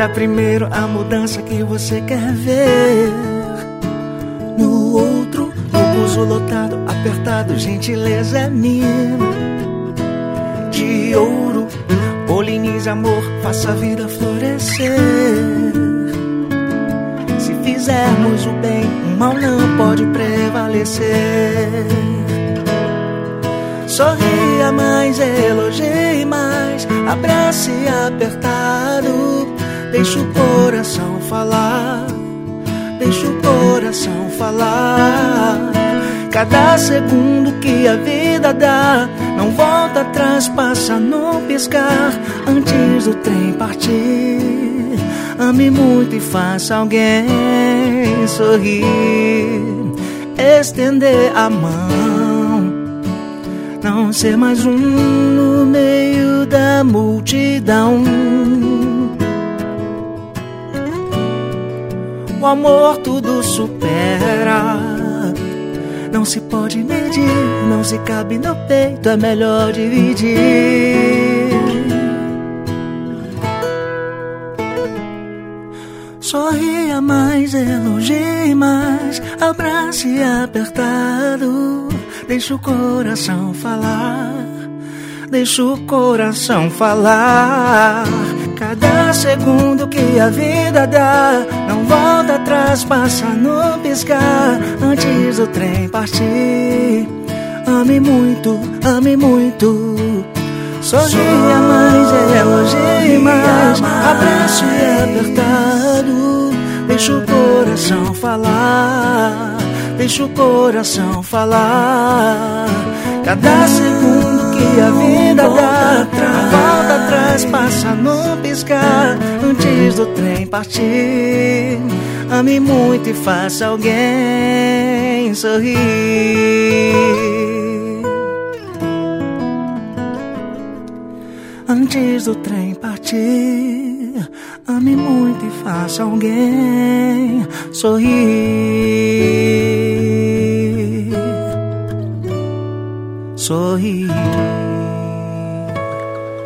Seja primeiro a mudança que você quer ver. No outro, no buzo lotado, apertado, gentileza é minha. De ouro, Polinize amor, faça a vida florescer. Se fizermos o bem, o mal não pode prevalecer. Sorria mais, elogie mais, abrace apertado. Deixa o coração falar, deixa o coração falar. Cada segundo que a vida dá, não volta atrás, passa no piscar. Antes do trem partir, ame muito e faça alguém sorrir, estender a mão. Não ser mais um no meio da multidão. O amor tudo supera. Não se pode medir, não se cabe no peito, é melhor dividir. Sorria mais, elogie mais, abrace apertado. Deixa o coração falar, deixa o coração falar. Cada segundo que a vida dá, não volta atrás, passa no piscar. Antes do trem partir, ame muito, ame muito. Sorria mais, elogie mais, abraço e apertado. Deixa o coração falar, deixa o coração falar. Cada segundo a vida dá, não volta atrás, passa no piscar. Antes do trem partir, ame muito e faça alguém sorrir. Antes do trem partir, ame muito e faça alguém sorrir. Sorrir.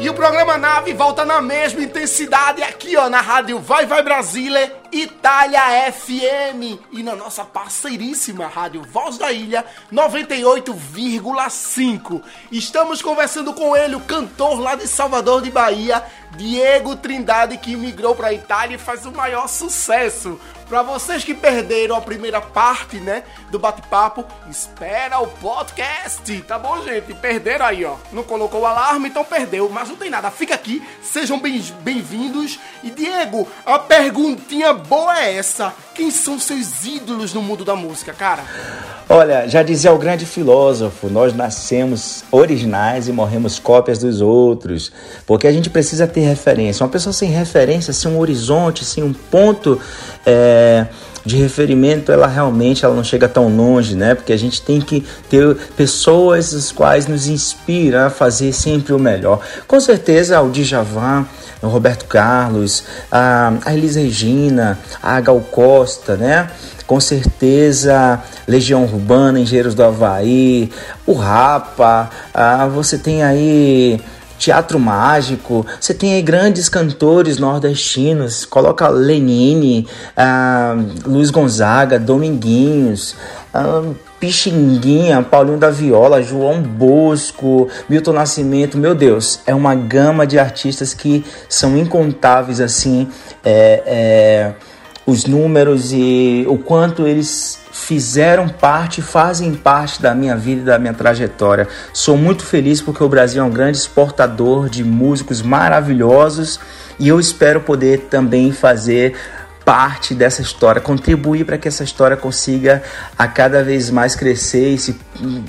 E o programa Nave volta na mesma intensidade aqui, ó, na rádio Vai Vai Brasília, Itália FM e na nossa parceiríssima rádio Voz da Ilha 98,5. Estamos conversando com ele, o cantor lá de Salvador de Bahia, Diego Trindade, que migrou para a Itália e faz o maior sucesso. Para vocês que perderam a primeira parte, né, do bate-papo, espera o podcast, tá bom, gente? Perderam aí, ó. Não colocou o alarme, então perdeu, mas não tem nada. Fica aqui, sejam bem- bem-vindos. e Diego, a perguntinha boa é essa: quem são seus ídolos no mundo da música, cara? Olha, já dizia o grande filósofo, nós nascemos originais e morremos cópias dos outros, porque a gente precisa ter referência. Uma pessoa sem referência, sem um horizonte, sem um ponto é, de referimento, ela realmente ela não chega tão longe, né? Porque a gente tem que ter pessoas as quais nos inspiram a fazer sempre o melhor. Com certeza, o Djavan, o Roberto Carlos, a, a Regina, a Gal Costa, né? Com certeza, Legião Urbana, Engenheiros do Havaí, o Rapa, ah, você tem aí Teatro Mágico, você tem grandes cantores nordestinos, coloca Lenine, ah, Luiz Gonzaga, Dominguinhos, ah, Pixinguinha, Paulinho da Viola, João Bosco, Milton Nascimento, meu Deus, é uma gama de artistas que são incontáveis assim, é, é, os números e o quanto eles fizeram parte, fazem parte da minha vida e da minha trajetória. Sou muito feliz porque o Brasil é um grande exportador de músicos maravilhosos e eu espero poder também fazer parte dessa história, contribuir para que essa história consiga a cada vez mais crescer e se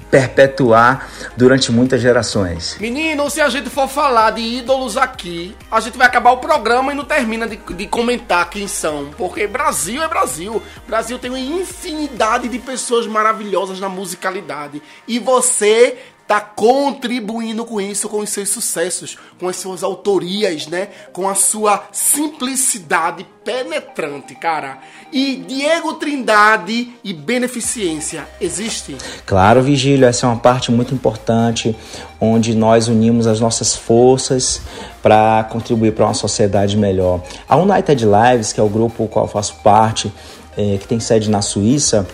perpetuar durante muitas gerações. Menino, se a gente for falar de ídolos aqui, a gente vai acabar o programa e não termina de, de comentar quem são. Porque Brasil é Brasil. Brasil tem uma infinidade de pessoas maravilhosas na musicalidade. E você tá contribuindo com isso, com os seus sucessos, com as suas autorias, né? Com a sua simplicidade penetrante, cara. E Diego Trindade e beneficência existe? Claro, Vigílio, essa é uma parte muito importante onde nós unimos as nossas forças para contribuir para uma sociedade melhor. A United Lives, que é o grupo do qual eu faço parte, eh, que tem sede na Suíça,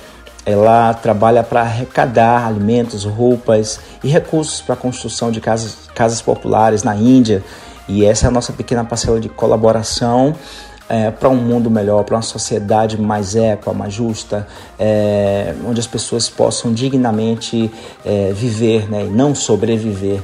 ela trabalha para arrecadar alimentos, roupas e recursos para a construção de casas, casas populares na Índia E essa é a nossa pequena parcela de colaboração é, para um mundo melhor, para uma sociedade mais equa, mais justa, é, onde as pessoas possam dignamente é, viver né, e não sobreviver.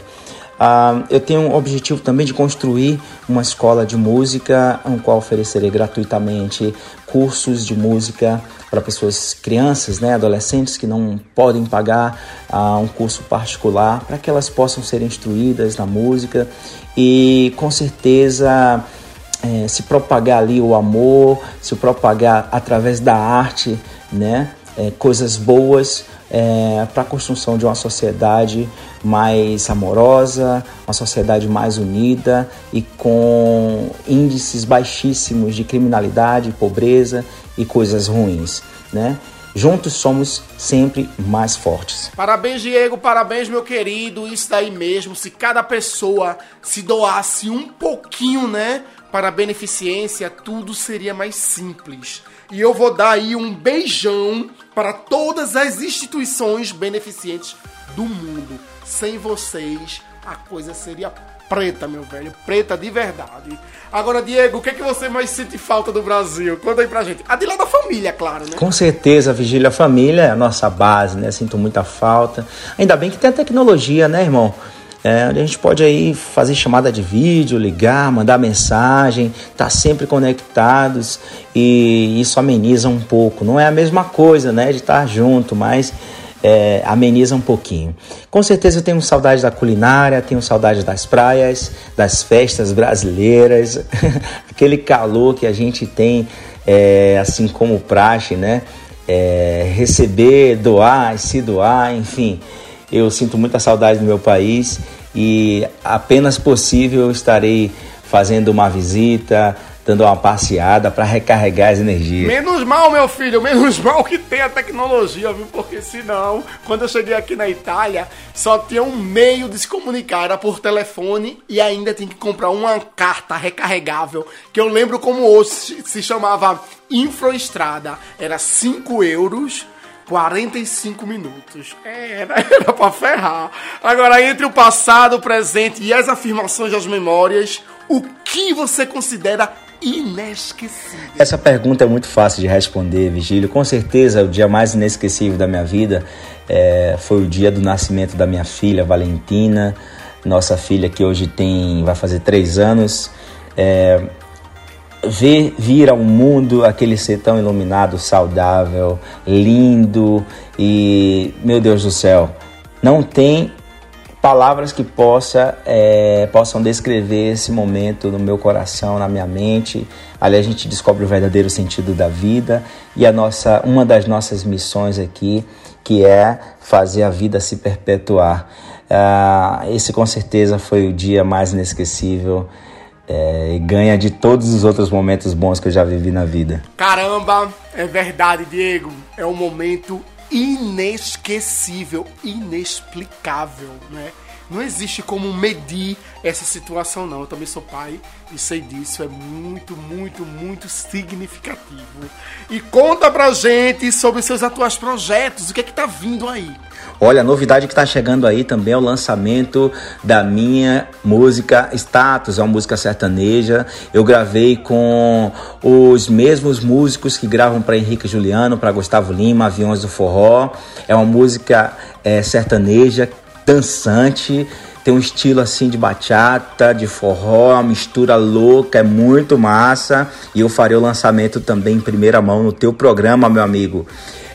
Ah, eu tenho um objetivo também de construir uma escola de música, no qual oferecerei gratuitamente cursos de música para pessoas, crianças, né, adolescentes que não podem pagar ah, um curso particular, para que elas possam ser instruídas na música e com certeza é, se propagar ali o amor, se propagar através da arte, né? É, coisas boas é, para a construção de uma sociedade mais amorosa, uma sociedade mais unida e com índices baixíssimos de criminalidade, pobreza e coisas ruins, né? Juntos somos sempre mais fortes. Parabéns, Diego, parabéns, meu querido. Isso daí mesmo. Se cada pessoa se doasse um pouquinho, né, para a beneficência, tudo seria mais simples. E eu vou dar aí um beijão para todas as instituições beneficentes do mundo. Sem vocês, a coisa seria preta, meu velho. Preta de verdade. Agora, Diego, o que é que você mais sente falta do Brasil? Conta aí pra gente. A de lá da família, claro, né? Com certeza, Vigília Família é a nossa base, né? Sinto muita falta. Ainda bem que tem a tecnologia, né, irmão? É, a gente pode aí fazer chamada de vídeo, ligar, mandar mensagem, tá sempre conectados e isso ameniza um pouco. Não é a mesma coisa, né, de estar junto, mas é, ameniza um pouquinho. Com certeza eu tenho saudade da culinária, tenho saudade das praias, das festas brasileiras, aquele calor que a gente tem, é, assim como praxe, né? É, receber, doar, se doar, enfim. Eu sinto muita saudade do meu país e apenas possível estarei fazendo uma visita, dando uma passeada para recarregar as energias. Menos mal, meu filho, menos mal que tem a tecnologia, viu? Porque senão, quando eu cheguei aqui na Itália, só tinha um meio de se comunicar, era por telefone e ainda tem que comprar uma carta recarregável, que eu lembro como hoje se chamava Infroestrada. Era 5 euros 45 minutos. É, era, era pra ferrar. Agora, entre o passado, o presente e as afirmações das memórias, o que você considera inesquecível? Essa pergunta é muito fácil de responder, Vigílio. Com certeza, o dia mais inesquecível da minha vida é, foi o dia do nascimento da minha filha, Valentina. Nossa filha que hoje tem, vai fazer três anos. É, ver vir ao mundo aquele ser tão iluminado, saudável, lindo e meu Deus do céu, não tem palavras que possa, é, possam descrever esse momento no meu coração, na minha mente. Ali a gente descobre o verdadeiro sentido da vida e a nossa, uma das nossas missões aqui, que é fazer a vida se perpetuar. Ah, esse com certeza foi o dia mais inesquecível é, e ganha de todos os outros momentos bons que eu já vivi na vida. Caramba, é verdade, Diego. É um momento inesquecível, inexplicável, né? Não existe como medir essa situação, não. Eu também sou pai e sei disso. É muito, muito, muito significativo. E conta pra gente sobre seus atuais projetos. O que é que tá vindo aí? Olha, a novidade que está chegando aí também é o lançamento da minha música Status, é uma música sertaneja. Eu gravei com os mesmos músicos que gravam para Henrique Juliano, para Gustavo Lima, Aviões do Forró. É uma música é, sertaneja, dançante, tem um estilo assim de bachata, de forró, uma mistura louca, é muito massa. E eu farei o lançamento também em primeira mão no teu programa, meu amigo.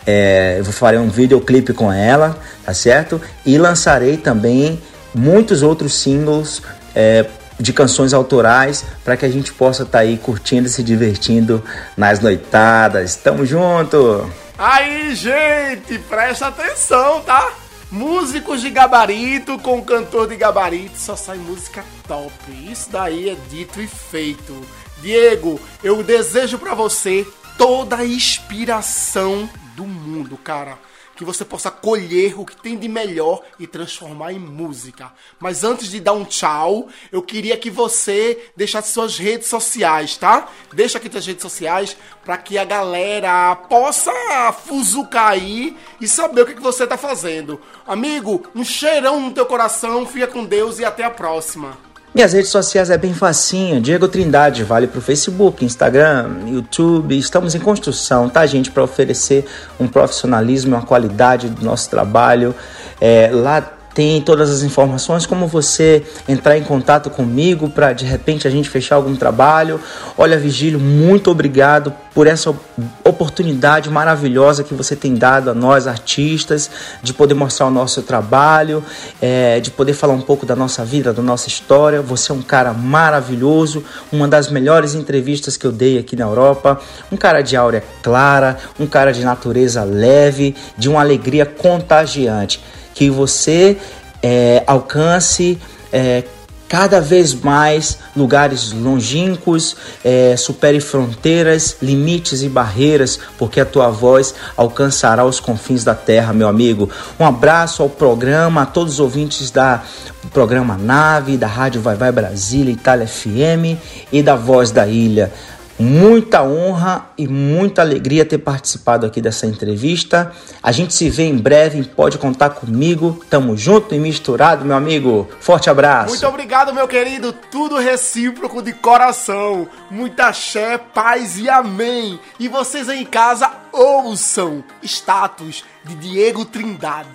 É, eu farei um videoclipe com ela, tá certo? E lançarei também muitos outros singles é, de canções autorais para que a gente possa estar tá aí curtindo e se divertindo nas noitadas. Tamo junto! Aí, gente, presta atenção, tá? Músicos de gabarito com cantor de gabarito só sai música top. Isso daí é dito e feito. Diego, eu desejo para você toda a inspiração do mundo, cara. Que você possa colher o que tem de melhor e transformar em música. Mas antes de dar um tchau, eu queria que você deixasse suas redes sociais, tá? Deixa aqui suas redes sociais para que a galera possa fuzucar aí e saber o que, que você tá fazendo. Amigo, um cheirão no teu coração, fica com Deus e até a próxima. Minhas redes sociais é bem facinho, Diego Trindade, vale para o Facebook, Instagram, YouTube. Estamos em construção, tá, gente, para oferecer um profissionalismo uma qualidade do nosso trabalho. É, lá tem todas as informações, como você entrar em contato comigo para de repente a gente fechar algum trabalho. Olha, Vigílio, muito obrigado por essa oportunidade maravilhosa que você tem dado a nós artistas de poder mostrar o nosso trabalho, é, de poder falar um pouco da nossa vida, da nossa história. Você é um cara maravilhoso, uma das melhores entrevistas que eu dei aqui na Europa, um cara de áurea clara, um cara de natureza leve, de uma alegria contagiante que você é, alcance é, cada vez mais lugares longínquos, é, supere fronteiras, limites e barreiras, porque a tua voz alcançará os confins da terra, meu amigo. Um abraço ao programa, a todos os ouvintes da programa Nave, da Rádio Vai Vai Brasília, Itália FM e da Voz da Ilha. Muita honra e muita alegria ter participado aqui dessa entrevista. A gente se vê em breve, pode contar comigo. Tamo junto e misturado, meu amigo. Forte abraço. Muito obrigado, meu querido. Tudo recíproco de coração. Muita axé, paz e amém. E vocês aí em casa ouçam status de Diego Trindade.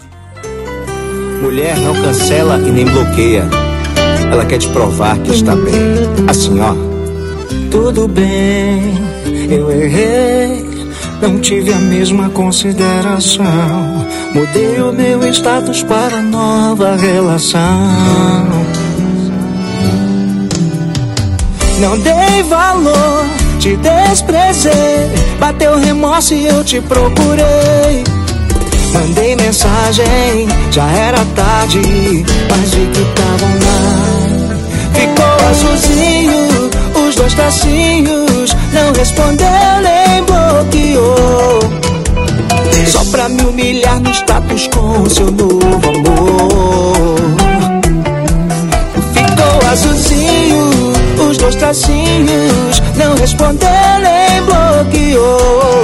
Mulher não cancela e nem bloqueia. Ela quer te provar que está bem. Assim, ó. Tudo bem, eu errei. Não tive a mesma consideração. Mudei o meu status para nova relação. Não dei valor, te desprezei. Bateu remorso e eu te procurei. Mandei mensagem, já era tarde, mas vi que tava online. Ficou azulzinho, dois tracinhos. Não respondeu nem bloqueou. Só pra me humilhar no status com seu novo amor. Ficou azulzinho, os dois tracinhos. Não respondeu nem bloqueou.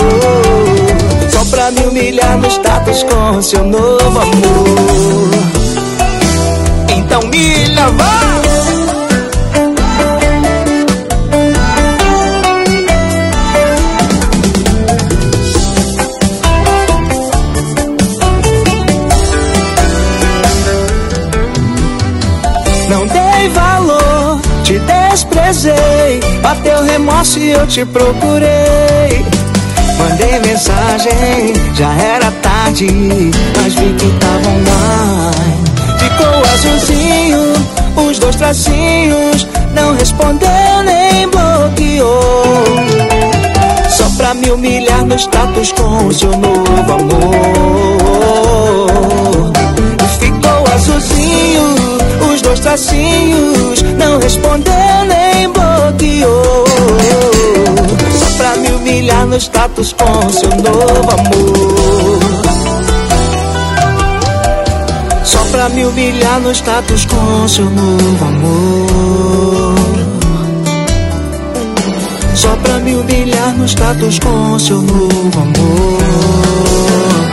Só pra me humilhar no status com seu novo amor. Então milha, vai! Desprezei. Bateu remorso e eu te procurei. Mandei mensagem, já era tarde, mas vi que tava online. Ficou azulzinho, os dois tracinhos. Não respondeu nem bloqueou. Só pra me humilhar no status com o seu novo amor. Ficou azulzinho, os dois tracinhos. Não respondeu nem Só pra me humilhar no status com seu novo amor. Só pra me humilhar no status com seu novo amor. Só pra me humilhar no status com seu novo amor.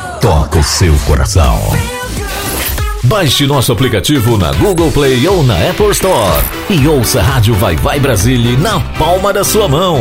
toca o seu coração. Baixe nosso aplicativo na Google Play ou na Apple Store e ouça a Rádio Vai Vai Brasília na palma da sua mão.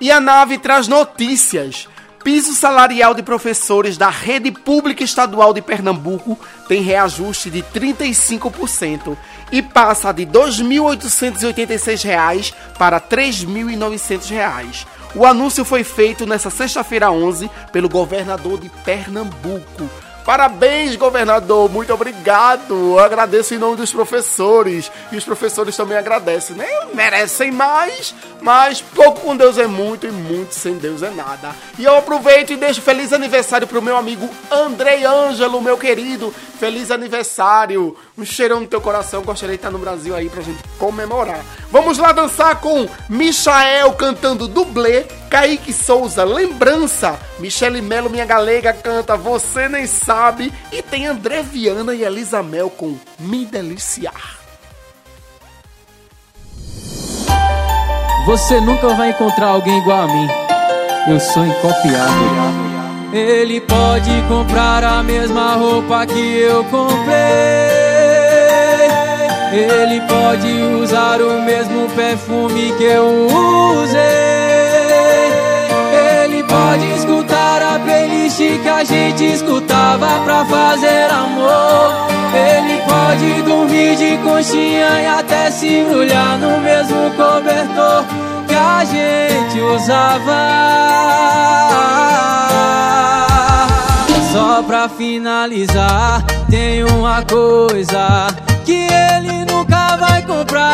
E a nave traz notícias. Piso salarial de professores da rede pública estadual de Pernambuco tem reajuste de 35% e passa de 2.886 reais para R$ 3.900. O anúncio foi feito nesta sexta-feira 11 pelo governador de Pernambuco. Parabéns, governador. Muito obrigado. Eu agradeço em nome dos professores. E os professores também agradecem, né? Merecem mais, mas pouco com Deus é muito e muito sem Deus é nada. E eu aproveito e deixo feliz aniversário pro meu amigo Andrei Ângelo, meu querido. Feliz aniversário. Um cheirão no teu coração. Gostaria de estar no Brasil aí pra gente comemorar. Vamos lá dançar com Michael cantando dublê. Kaique Souza, lembrança. Michele Melo, minha galega, canta Você Nem Sabe. E tem André Viana e Elisa Mel com Me Deliciar. Você nunca vai encontrar alguém igual a mim. Eu sou incopiável. Ele pode comprar a mesma roupa que eu comprei. Ele pode usar o mesmo perfume que eu usei. Ele pode escutar a playlist que a gente escutava pra fazer amor. Ele pode dormir de conchinha e até se embrulhar no mesmo cobertor que a gente usava. Só pra finalizar, tem uma coisa que ele nunca vai comprar.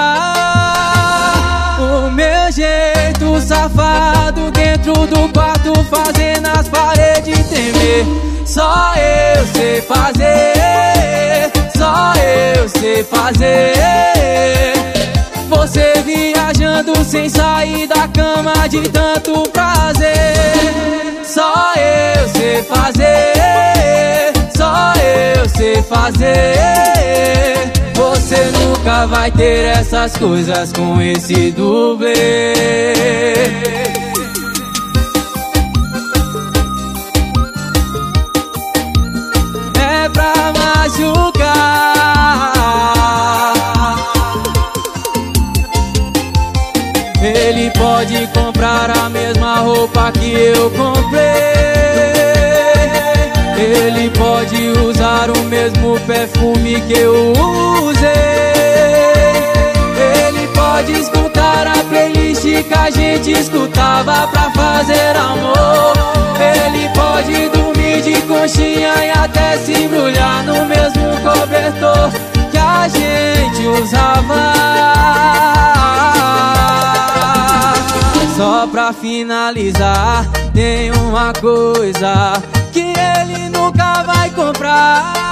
O meu jeito safado dentro do quarto, fazendo as paredes tremer. Só eu sei fazer, só eu sei fazer. Você viajando sem sair da cama de tanto prazer. Só eu sei fazer, só eu sei fazer. Você nunca vai ter essas coisas com esse dublê. É pra machucar. Ele pode comprar a mesma roupa que eu comprei. Usar o mesmo perfume que eu usei. Ele pode escutar a playlist que a gente escutava pra fazer amor. Ele pode dormir de conchinha e até se embrulhar no mesmo cobertor que a gente usava. Só pra finalizar, tem uma coisa ele nunca vai comprar.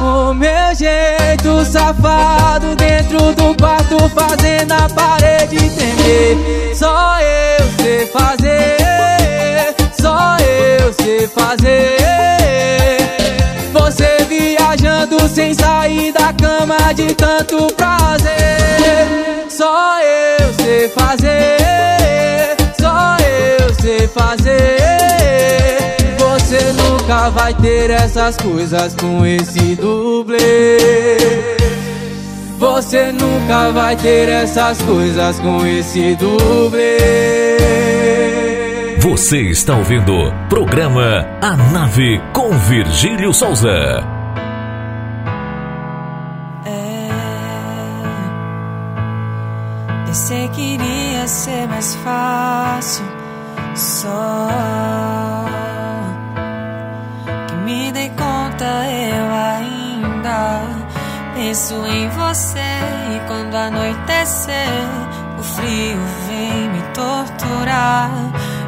O meu jeito safado dentro do quarto, fazendo a parede tremer. Só eu sei fazer, só eu sei fazer. Você viajando sem sair da cama de tanto prazer. Só eu sei fazer, só eu sei fazer. Você nunca vai ter essas coisas com esse dublê. Você nunca vai ter essas coisas com esse dublê. Você está ouvindo programa A Nave com Virgílio Souza. Eu sei que iria ser mais fácil Só Penso em você e quando anoitecer O frio vem me torturar.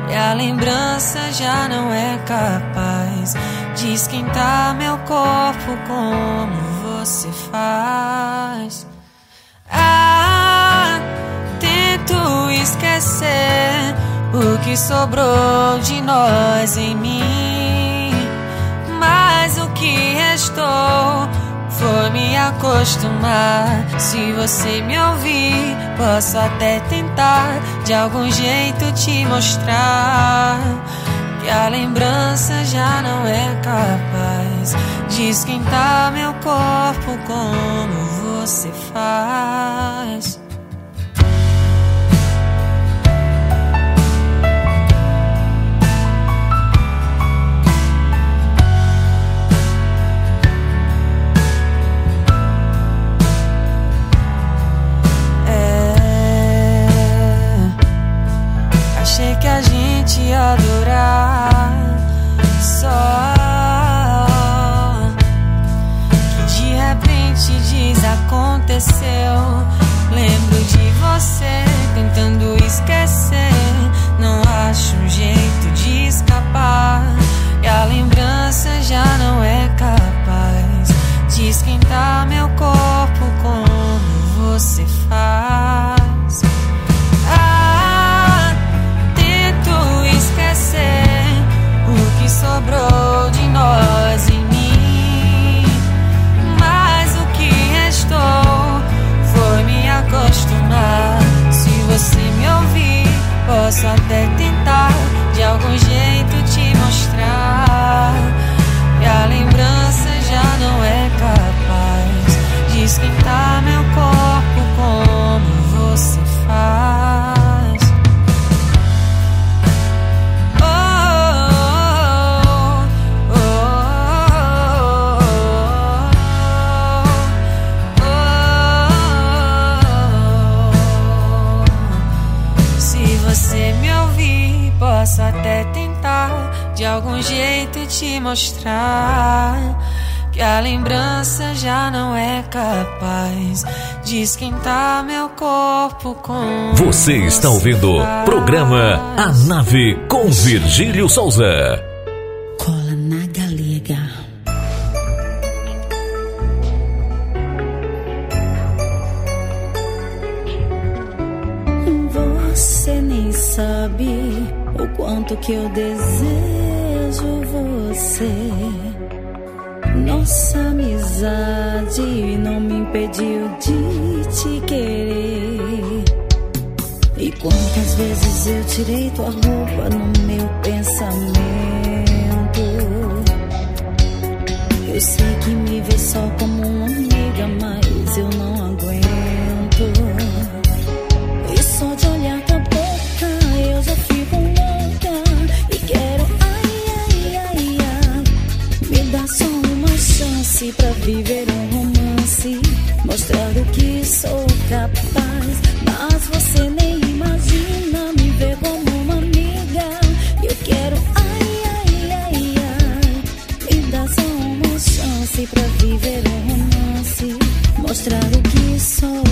E a lembrança já não é capaz. De esquentar meu corpo como você faz. Ah, tento esquecer o que sobrou de nós em mim. Mas o que restou foi me acostumar. Se você me ouvir, posso até tentar de algum jeito te mostrar que a lembrança já não é capaz de esquentar meu corpo como você faz. achei que a gente ia adorar só que de repente desaconteceu. Lembro de você tentando esquecer, não acho um jeito de escapar e a lembrança já não é capaz de esquentar meu corpo como você faz. Sobrou de nós em mim. Mas o que restou foi me acostumar. Se você me ouvir, posso até tentar de algum jeito te mostrar. E a lembrança já não é capaz de esquentar meu corpo te mostrar que a lembrança já não é capaz de esquentar meu corpo com Você está ouvindo o programa A Nave com Virgílio Souza. Cola na galega. Você nem sabe o quanto que eu desejo você. Nossa amizade não me impediu de te querer. E quantas vezes eu tirei tua roupa no meu pensamento. Eu sei que me vê só como uma amiga, só uma chance pra viver um romance. Mostrar o que sou capaz. Mas você nem imagina me ver como uma amiga. Eu quero, ai, ai, ai, ai. Me dá só uma chance pra viver um romance. Mostrar o que sou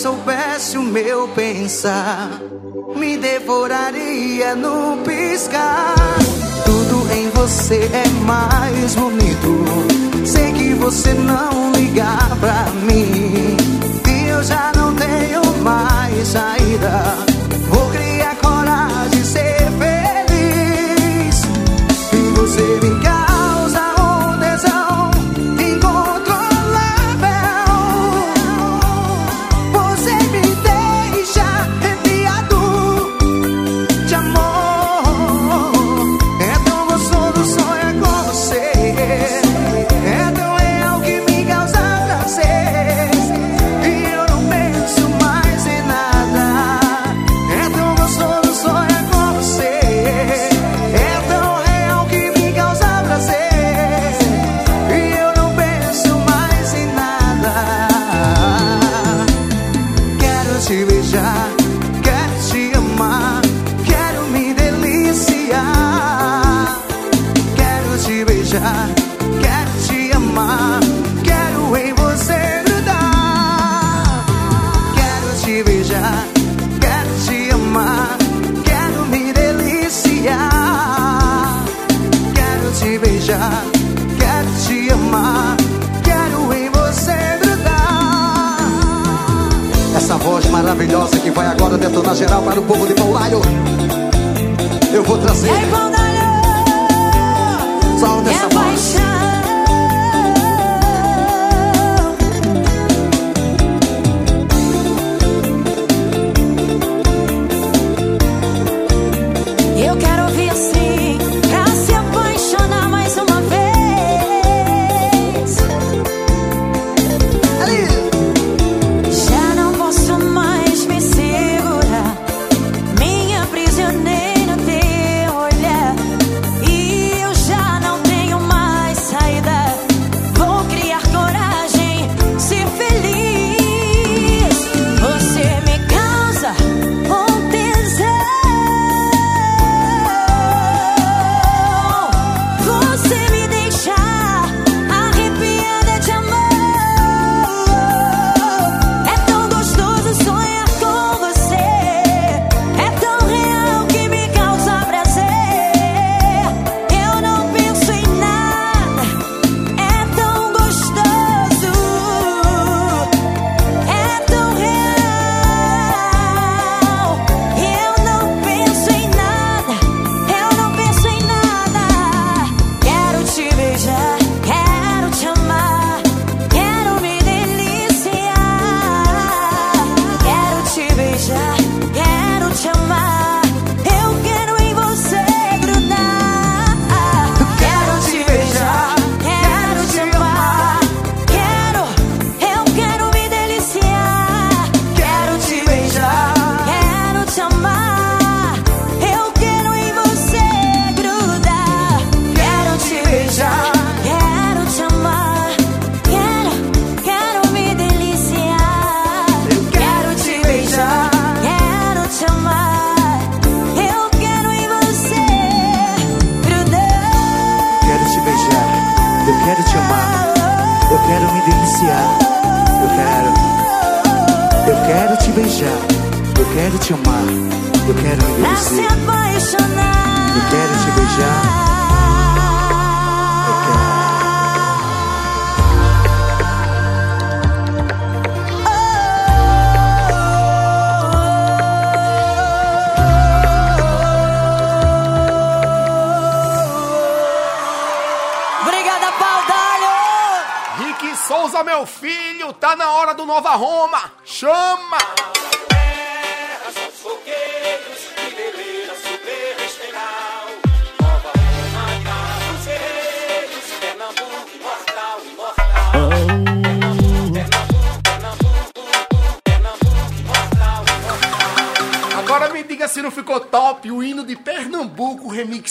soubesse o meu pensar, me devoraria no piscar. Tudo em você é mais bonito. beijar, quero te amar, quero em você grudar. Quero te beijar, quero te amar, quero me deliciar. Quero te beijar, quero te amar, quero em você grudar. Essa voz maravilhosa que vai agora detonar geral para o povo de Paulaio. Eu vou trazer. É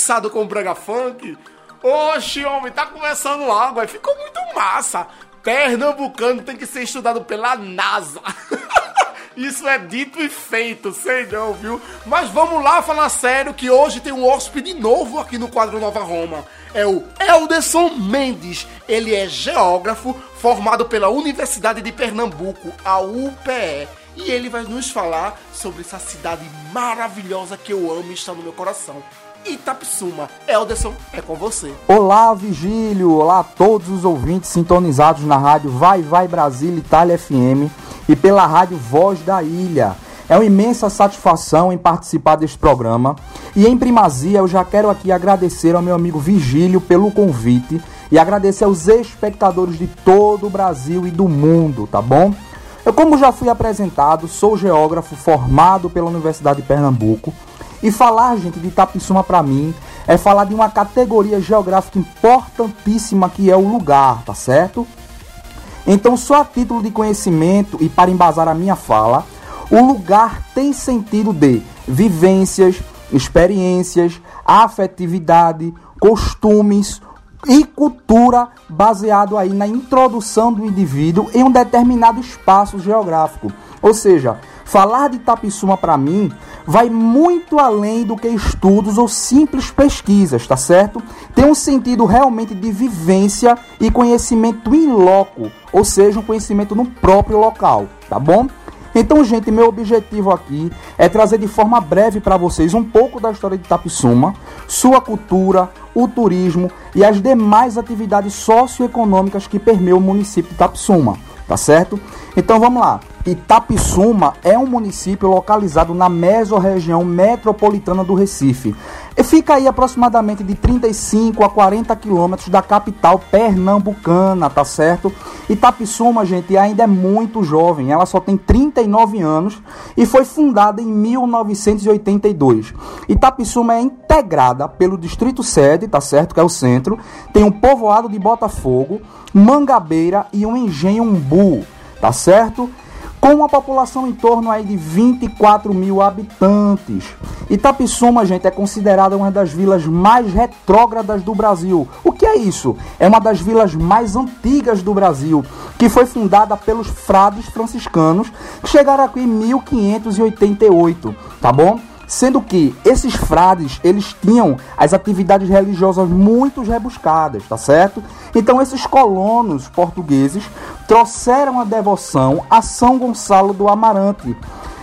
remixado com Brega Funk. Oxe, homem, tá conversando água, ficou muito massa. Pernambucano tem que ser estudado pela NASA. Isso é dito e feito, sei não, viu? Mas vamos lá falar sério que hoje tem um hóspede novo aqui no quadro Nova Roma. É o Elderson Mendes. Ele é geógrafo formado pela Universidade de Pernambuco, a UPE. E ele vai nos falar sobre essa cidade maravilhosa que eu amo e está no meu coração. Itapsuma. Elderson, é com você. Olá, Vigílio! Olá a todos os ouvintes sintonizados na rádio Vai Vai Brasil Itália FM e pela rádio Voz da Ilha. É uma imensa satisfação em participar deste programa e em primazia eu já quero aqui agradecer ao meu amigo Vigílio pelo convite e agradecer aos espectadores de todo o Brasil e do mundo, tá bom? Eu, como já fui apresentado, sou geógrafo formado pela Universidade de Pernambuco e falar, gente, de Itapissuma para mim é falar de uma categoria geográfica importantíssima que é o lugar, tá certo? Então, só a título de conhecimento e para embasar a minha fala, o lugar tem sentido de vivências, experiências, afetividade, costumes e cultura baseado aí na introdução do indivíduo em um determinado espaço geográfico. Ou seja, falar de Itapissuma para mim vai muito além do que estudos ou simples pesquisas, tá certo? Tem um sentido realmente de vivência e conhecimento in loco, ou seja, um conhecimento no próprio local, tá bom? Então, gente, meu objetivo aqui é trazer de forma breve para vocês um pouco da história de Itapissuma, sua cultura, o turismo e as demais atividades socioeconômicas que permeiam o município de Itapissuma, tá certo? Então vamos lá. Itapissuma é um município localizado na mesorregião metropolitana do Recife. E fica aí aproximadamente de 35 a 40 quilômetros da capital pernambucana, tá certo? Itapissuma, gente, ainda é muito jovem, ela só tem 39 anos e foi fundada em 1982. Itapissuma é integrada pelo distrito sede, tá certo? Que é o centro, tem um povoado de Botafogo, Mangabeira e um engenho Umbu, tá certo? Com uma população em torno aí de 24 mil habitantes. Itapissuma, gente, é considerada uma das vilas mais retrógradas do Brasil. O que é isso? É uma das vilas mais antigas do Brasil, que foi fundada pelos frades franciscanos, que chegaram aqui em 1588, tá bom? Sendo que esses frades eles tinham as atividades religiosas muito rebuscadas, tá certo? Então esses colonos portugueses trouxeram a devoção a São Gonçalo do Amarante,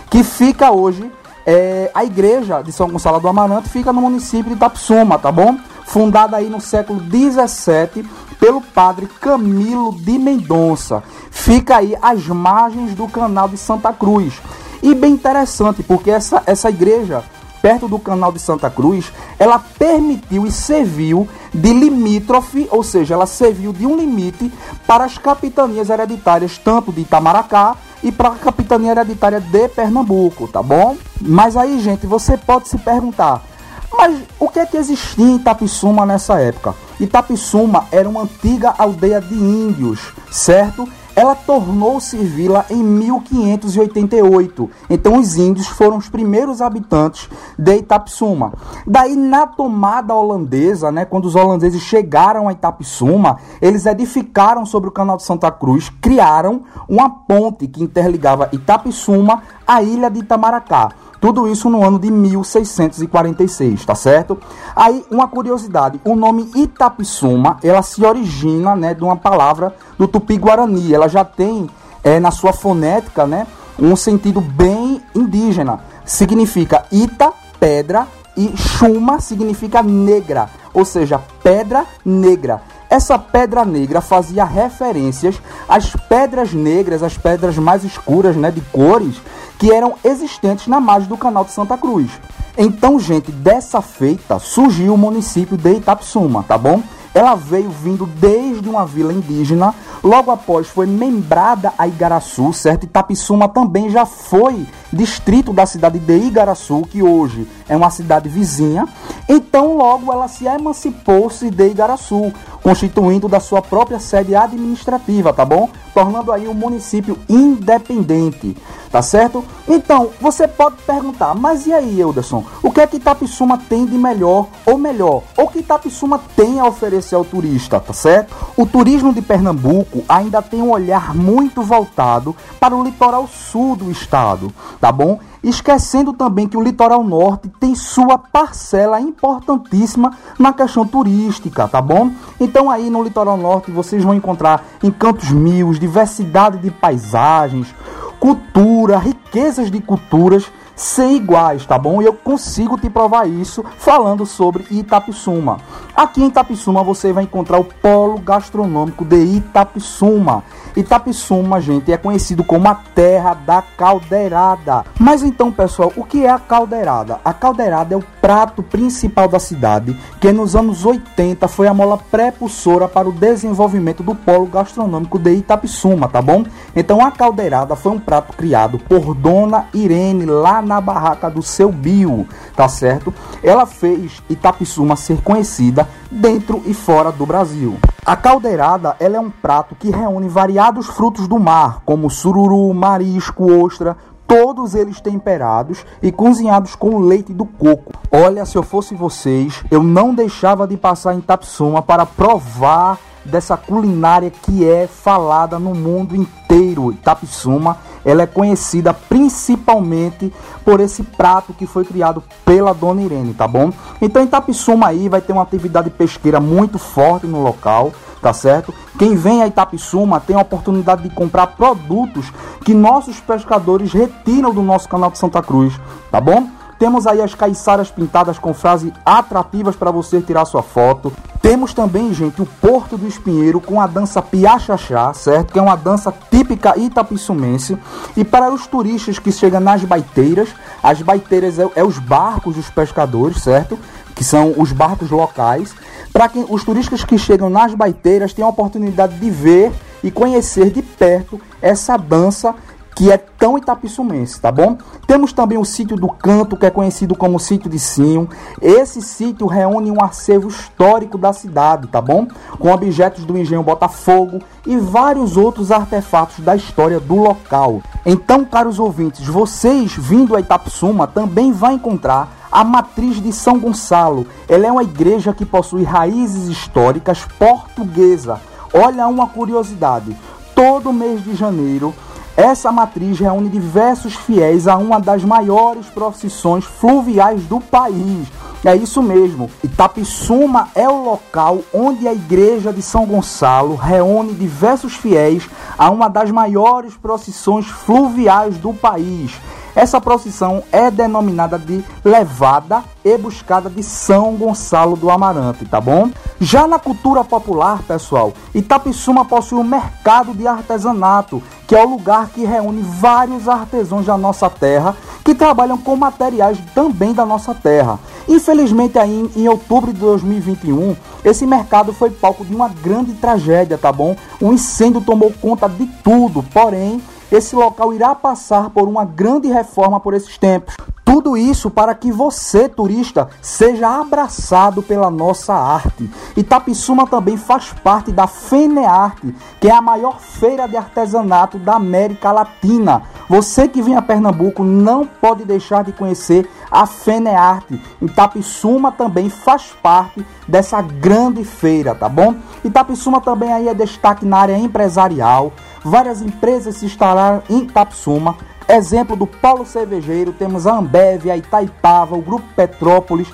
que fica hoje é, a igreja de São Gonçalo do Amarante fica no município de Itapsuma, tá bom? Fundada aí no século 17 pelo padre Camilo de Mendonça. Fica aí às margens do canal de Santa Cruz. E bem interessante, porque essa, essa igreja, perto do canal de Santa Cruz, ela permitiu e serviu de limítrofe, ou seja, ela serviu de um limite para as capitanias hereditárias, tanto de Itamaracá e para a capitania hereditária de Pernambuco, tá bom? Mas aí, gente, você pode se perguntar, mas o que é que existia em Itapissuma nessa época? Itapissuma era uma antiga aldeia de índios, certo? Ela tornou-se vila em 1588. Então os índios foram os primeiros habitantes de Itapissuma. Daí na tomada holandesa, né, quando os holandeses chegaram a Itapissuma, eles edificaram sobre o canal de Santa Cruz, criaram uma ponte que interligava Itapissuma à ilha de Itamaracá. Tudo isso no ano de 1646, tá certo? Aí, uma curiosidade, o nome Itapissuma, ela se origina, né, de uma palavra do Tupi-Guarani. Ela já tem, é, na sua fonética, né, um sentido bem indígena. Significa Ita, pedra, e Chuma significa negra, ou seja, pedra negra. Essa pedra negra fazia referências às pedras negras, as pedras mais escuras, né, de cores, que eram existentes na margem do canal de Santa Cruz. Então, gente, dessa feita surgiu o município de Itapsuma, tá bom? Ela veio vindo desde uma vila indígena, logo após foi membrada a Igaraçu, certo? Itapissuma também já foi distrito da cidade de Igaraçu, que hoje é uma cidade vizinha. Então, logo ela se emancipou-se de Igaraçu, constituindo da sua própria sede administrativa, tá bom? Tornando aí um município independente, tá certo? Então, você pode perguntar, mas e aí, Euderson? O que é que Itapissuma tem de melhor ou melhor? Ou que Itapissuma tem a oferecer ao turista, tá certo? O turismo de Pernambuco ainda tem um olhar muito voltado para o litoral sul do estado, tá bom? Esquecendo também que o litoral norte tem sua parcela importantíssima na questão turística, tá bom? Então aí no litoral norte vocês vão encontrar encantos mil, diversidade de paisagens, cultura, riquezas de culturas ser iguais, tá bom? E eu consigo te provar isso falando sobre Itapissuma. Aqui em Itapissuma você vai encontrar o polo gastronômico de Itapissuma. Itapissuma, gente, é conhecido como a terra da caldeirada. Mas então, pessoal, o que é a caldeirada? A caldeirada é o prato principal da cidade, que nos anos 80 foi a mola prepulsora para o desenvolvimento do polo gastronômico de Itapissuma, tá bom? Então a caldeirada foi um prato criado por Dona Irene lá na barraca do seu Bio, tá certo? Ela fez Itapissuma ser conhecida dentro e fora do Brasil. A caldeirada ela é um prato que reúne variados frutos do mar, como sururu, marisco, ostra, todos eles temperados e cozinhados com leite do coco. Olha, se eu fosse vocês, eu não deixava de passar em Tapsuma para provar dessa culinária que é falada no mundo inteiro. Itapissuma, ela é conhecida principalmente por esse prato que foi criado pela Dona Irene, tá bom? Então Itapissuma aí vai ter uma atividade pesqueira muito forte no local, tá certo? Quem vem a Itapissuma tem a oportunidade de comprar produtos que nossos pescadores retiram do nosso canal de Santa Cruz, tá bom? Temos aí as caiçaras pintadas com frases atrativas para você tirar sua foto. Temos também, gente, o Porto do Espinheiro com a dança Piachachá, certo? Que é uma dança típica itapissumense. E para os turistas que chegam nas baiteiras, as baiteiras é, é os barcos dos pescadores, certo? Que são os barcos locais. Para que os turistas que chegam nas baiteiras tenham a oportunidade de ver e conhecer de perto essa dança que é tão itapissumense, tá bom? Temos também o sítio do Canto, que é conhecido como sítio de Sinho. Esse sítio reúne um acervo histórico da cidade, tá bom? Com objetos do engenho Botafogo e vários outros artefatos da história do local. Então, caros ouvintes, vocês vindo a Itapsuma também vão encontrar a matriz de São Gonçalo. Ela é uma igreja que possui raízes históricas portuguesa. Olha uma curiosidade. Todo mês de janeiro essa matriz reúne diversos fiéis a uma das maiores procissões fluviais do país. É isso mesmo. Itapissuma é o local onde a igreja de São Gonçalo reúne diversos fiéis a uma das maiores procissões fluviais do país. Essa procissão é denominada de levada e buscada de São Gonçalo do Amarante, tá bom? Já na cultura popular, pessoal, Itapissuma possui um mercado de artesanato, que é o lugar que reúne vários artesãos da nossa terra que trabalham com materiais também da nossa terra. Infelizmente, aí em outubro de 2021, esse mercado foi palco de uma grande tragédia, tá bom? Um incêndio tomou conta de tudo, porém, esse local irá passar por uma grande reforma por esses tempos. Tudo isso para que você, turista, seja abraçado pela nossa arte. Itapissuma também faz parte da FENEARTE, que é a maior feira de artesanato da América Latina. Você que vem a Pernambuco não pode deixar de conhecer a FENEARTE. Itapissuma também faz parte dessa grande feira, tá bom? Itapissuma também aí é destaque na área empresarial. Várias empresas se instalaram em Itapissuma Exemplo do Paulo Cervejeiro, temos a Ambev, a Itaipava, o Grupo Petrópolis.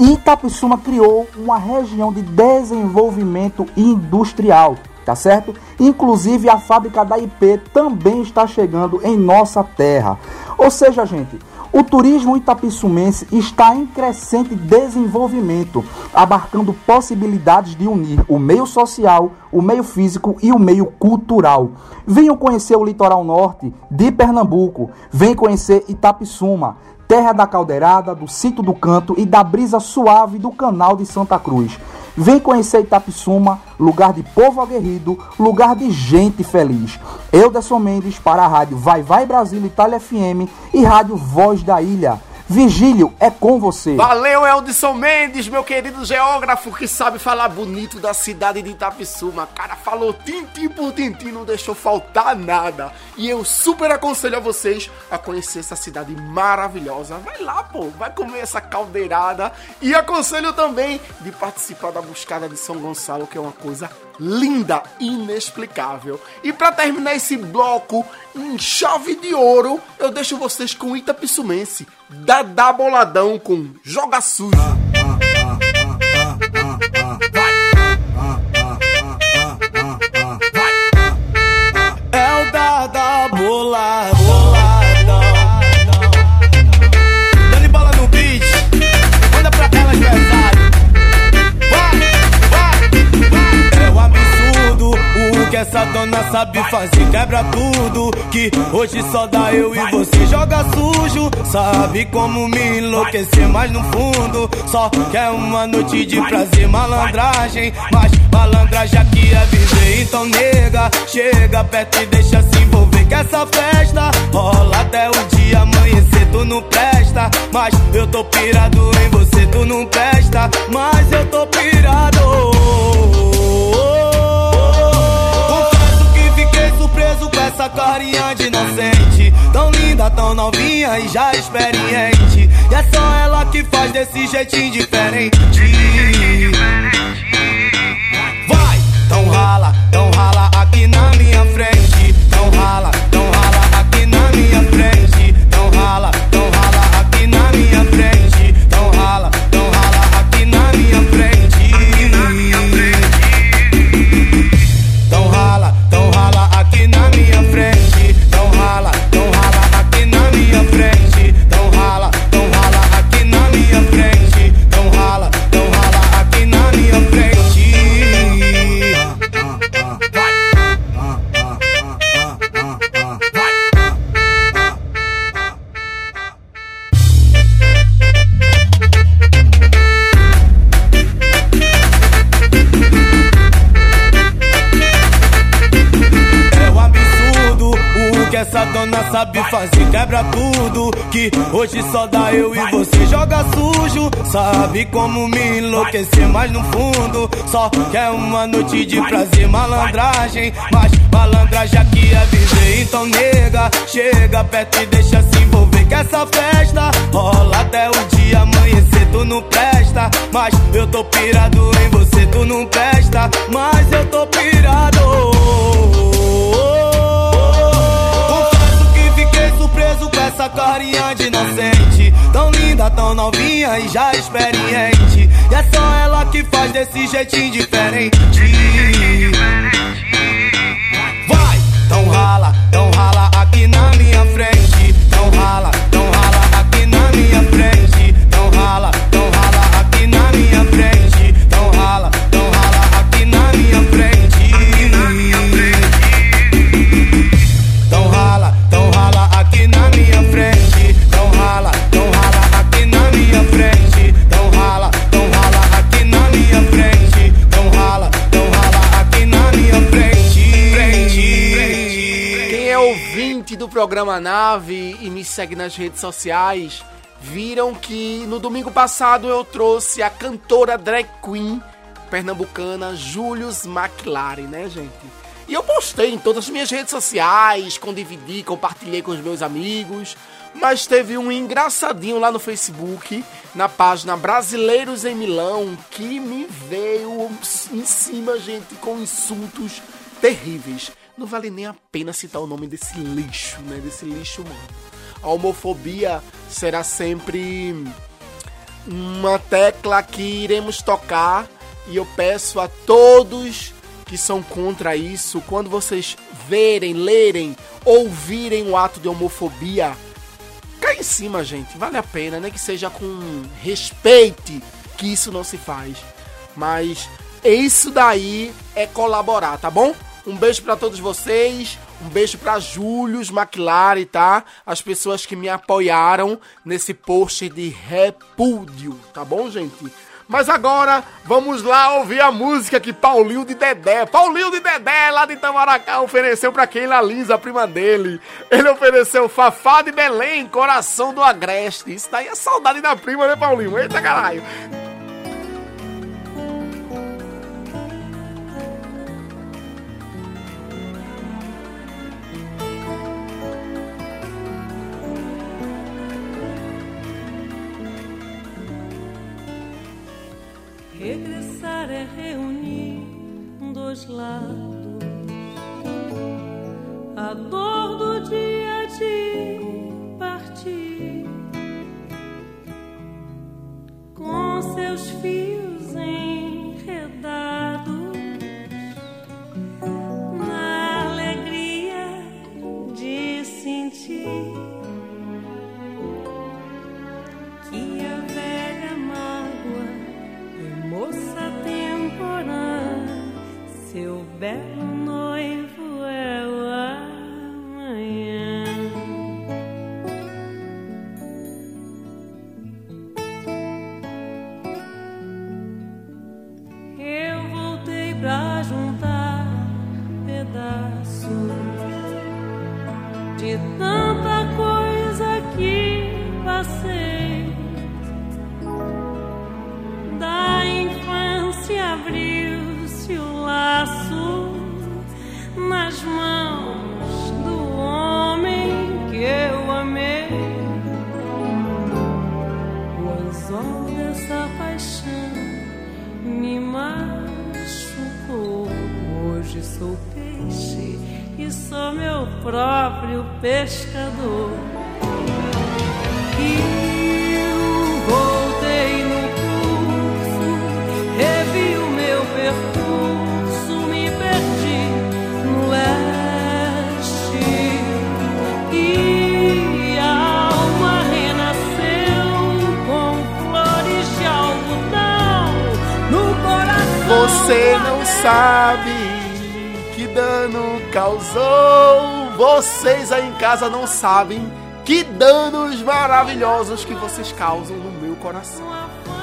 E Itapissuma criou uma região de desenvolvimento industrial, tá certo? Inclusive a fábrica da IP também está chegando em nossa terra. Ou seja, gente, o turismo itapissumense está em crescente desenvolvimento, abarcando possibilidades de unir o meio social, o meio físico e o meio cultural. Venham conhecer o litoral norte de Pernambuco, venham conhecer Itapissuma, terra da caldeirada, do sítio do canto e da brisa suave do canal de Santa Cruz. Vem conhecer Itapissuma, lugar de povo aguerrido, lugar de gente feliz. Eu, Mendes, para a rádio Vai Vai Brasil Itália FM e rádio Voz da Ilha. Vigílio, é com você. Valeu, Eldson Mendes, meu querido geógrafo que sabe falar bonito da cidade de Itapissuma. Cara, falou tintim por tintim, não deixou faltar nada. E eu super aconselho a vocês a conhecer essa cidade maravilhosa. Vai lá, pô, vai comer essa caldeirada. E aconselho também de participar da buscada de São Gonçalo, que é uma coisa linda, inexplicável. E para terminar esse bloco em chave de ouro, eu deixo vocês com Itapissumense, Dadá Boladão com Joga Sujo. É essa dona sabe fazer. Quebra tudo, que hoje só dá eu e você. Joga sujo, sabe como me enlouquecer. Mas no fundo, só quer uma noite de prazer. Malandragem, mas malandragem aqui é viver. Então, nega, chega perto e deixa se envolver. Que essa festa rola até o dia amanhecer. Tu não presta, mas eu tô pirado em você. Tu não presta, mas eu tô pirado. Com essa carinha de inocente. Tão linda, tão novinha e já experiente. E é só ela que faz desse jeitinho diferente. Vai, tão rala, tão rala aqui na minha frente. Tão rala, tão rala fazer quebra tudo. Que hoje só dá eu e você joga sujo. Sabe como me enlouquecer mais no fundo. Só quer uma noite de prazer, malandragem. Mas malandragem aqui é viver. Então nega, chega perto e deixa se envolver. Que essa festa rola até o dia amanhecer. Tu não presta, mas eu tô pirado em você. Tu não presta, mas eu tô pirado. Surpreso com essa carinha de inocente. Tão linda, tão novinha e já experiente. E é só ela que faz desse jeitinho diferente. Vai, tão rala, tão rala aqui na minha frente. Tão rala programa Nave e me segue nas redes sociais, viram que no domingo passado eu trouxe a cantora drag queen pernambucana Julius McLaren, né, gente? E eu postei em todas as minhas redes sociais, condividi, compartilhei com os meus amigos. Mas teve um engraçadinho lá no Facebook, na página Brasileiros em Milão, que me veio em cima, gente, com insultos terríveis. Não vale nem a pena citar o nome desse lixo, né? Desse lixo humano. A homofobia será sempre uma tecla que iremos tocar e eu peço a todos que são contra isso, quando vocês verem, lerem, ouvirem o ato de homofobia, cai em cima, gente. Vale a pena, né? Que seja com respeite que isso não se faz. Mas isso daí é colaborar, tá bom? Um beijo para todos vocês. Um beijo para Július McLaren, tá? As pessoas que me apoiaram nesse post de repúdio, tá bom, gente? Mas agora vamos lá ouvir a música que Paulinho de Dedé, Paulinho de Dedé lá de Itamaracá ofereceu para Keila Lisa, a prima dele. Ele ofereceu Fafá de Belém, Coração do Agreste. Isso daí é saudade da prima, né, Paulinho? Eita caralho. É reunir dois lados. A dor do dia de partir, com seus fios enredados, na alegria de sentir que a velha mágoa moça temporã, seu belo noivo casa não sabem que danos maravilhosos que vocês causam no meu coração.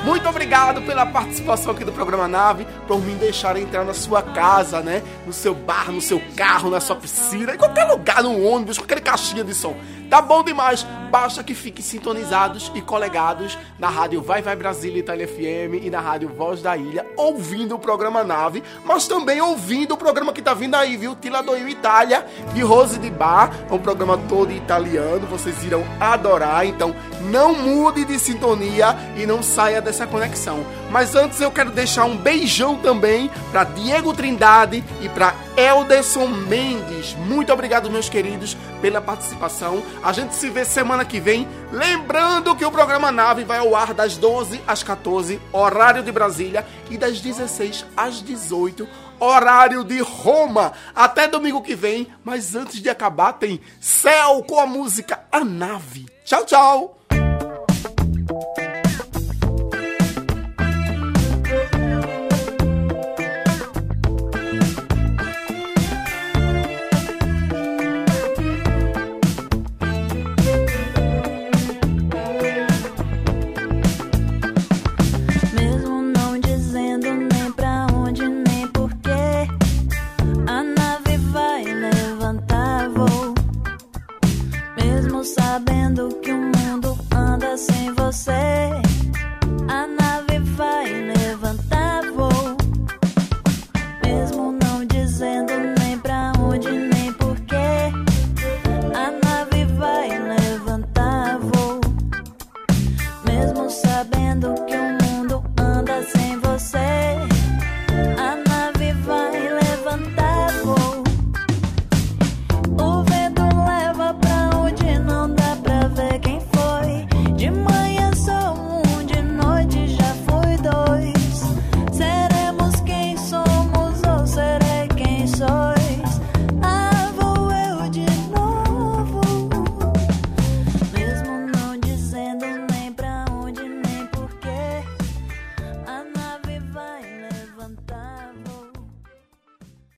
Muito obrigado pela participação aqui do programa Nave, por me deixar entrar na sua casa, né? No seu bar, no seu carro, na sua piscina, em qualquer lugar, no ônibus, qualquer caixinha de som. Tá bom demais. Basta que fiquem sintonizados e colegados na rádio Vai Vai Brasília Itália FM e na rádio Voz da Ilha, ouvindo o programa Nave, mas também ouvindo o programa que tá vindo aí, viu? Tila do Itália, de Rose de Bar. É um programa todo italiano, vocês irão adorar. Então, não mude de sintonia e não saia dessa conexão. Mas antes eu quero deixar um beijão também para Diego Trindade e para Elderson Mendes. Muito obrigado, meus queridos, pela participação. A gente se vê semana que vem. Lembrando que o programa Nave vai ao ar das 12 às 14, horário de Brasília, e das 16 às 18, horário de Roma. Até domingo que vem, mas antes de acabar, tem Céu com a música A Nave. Tchau, tchau!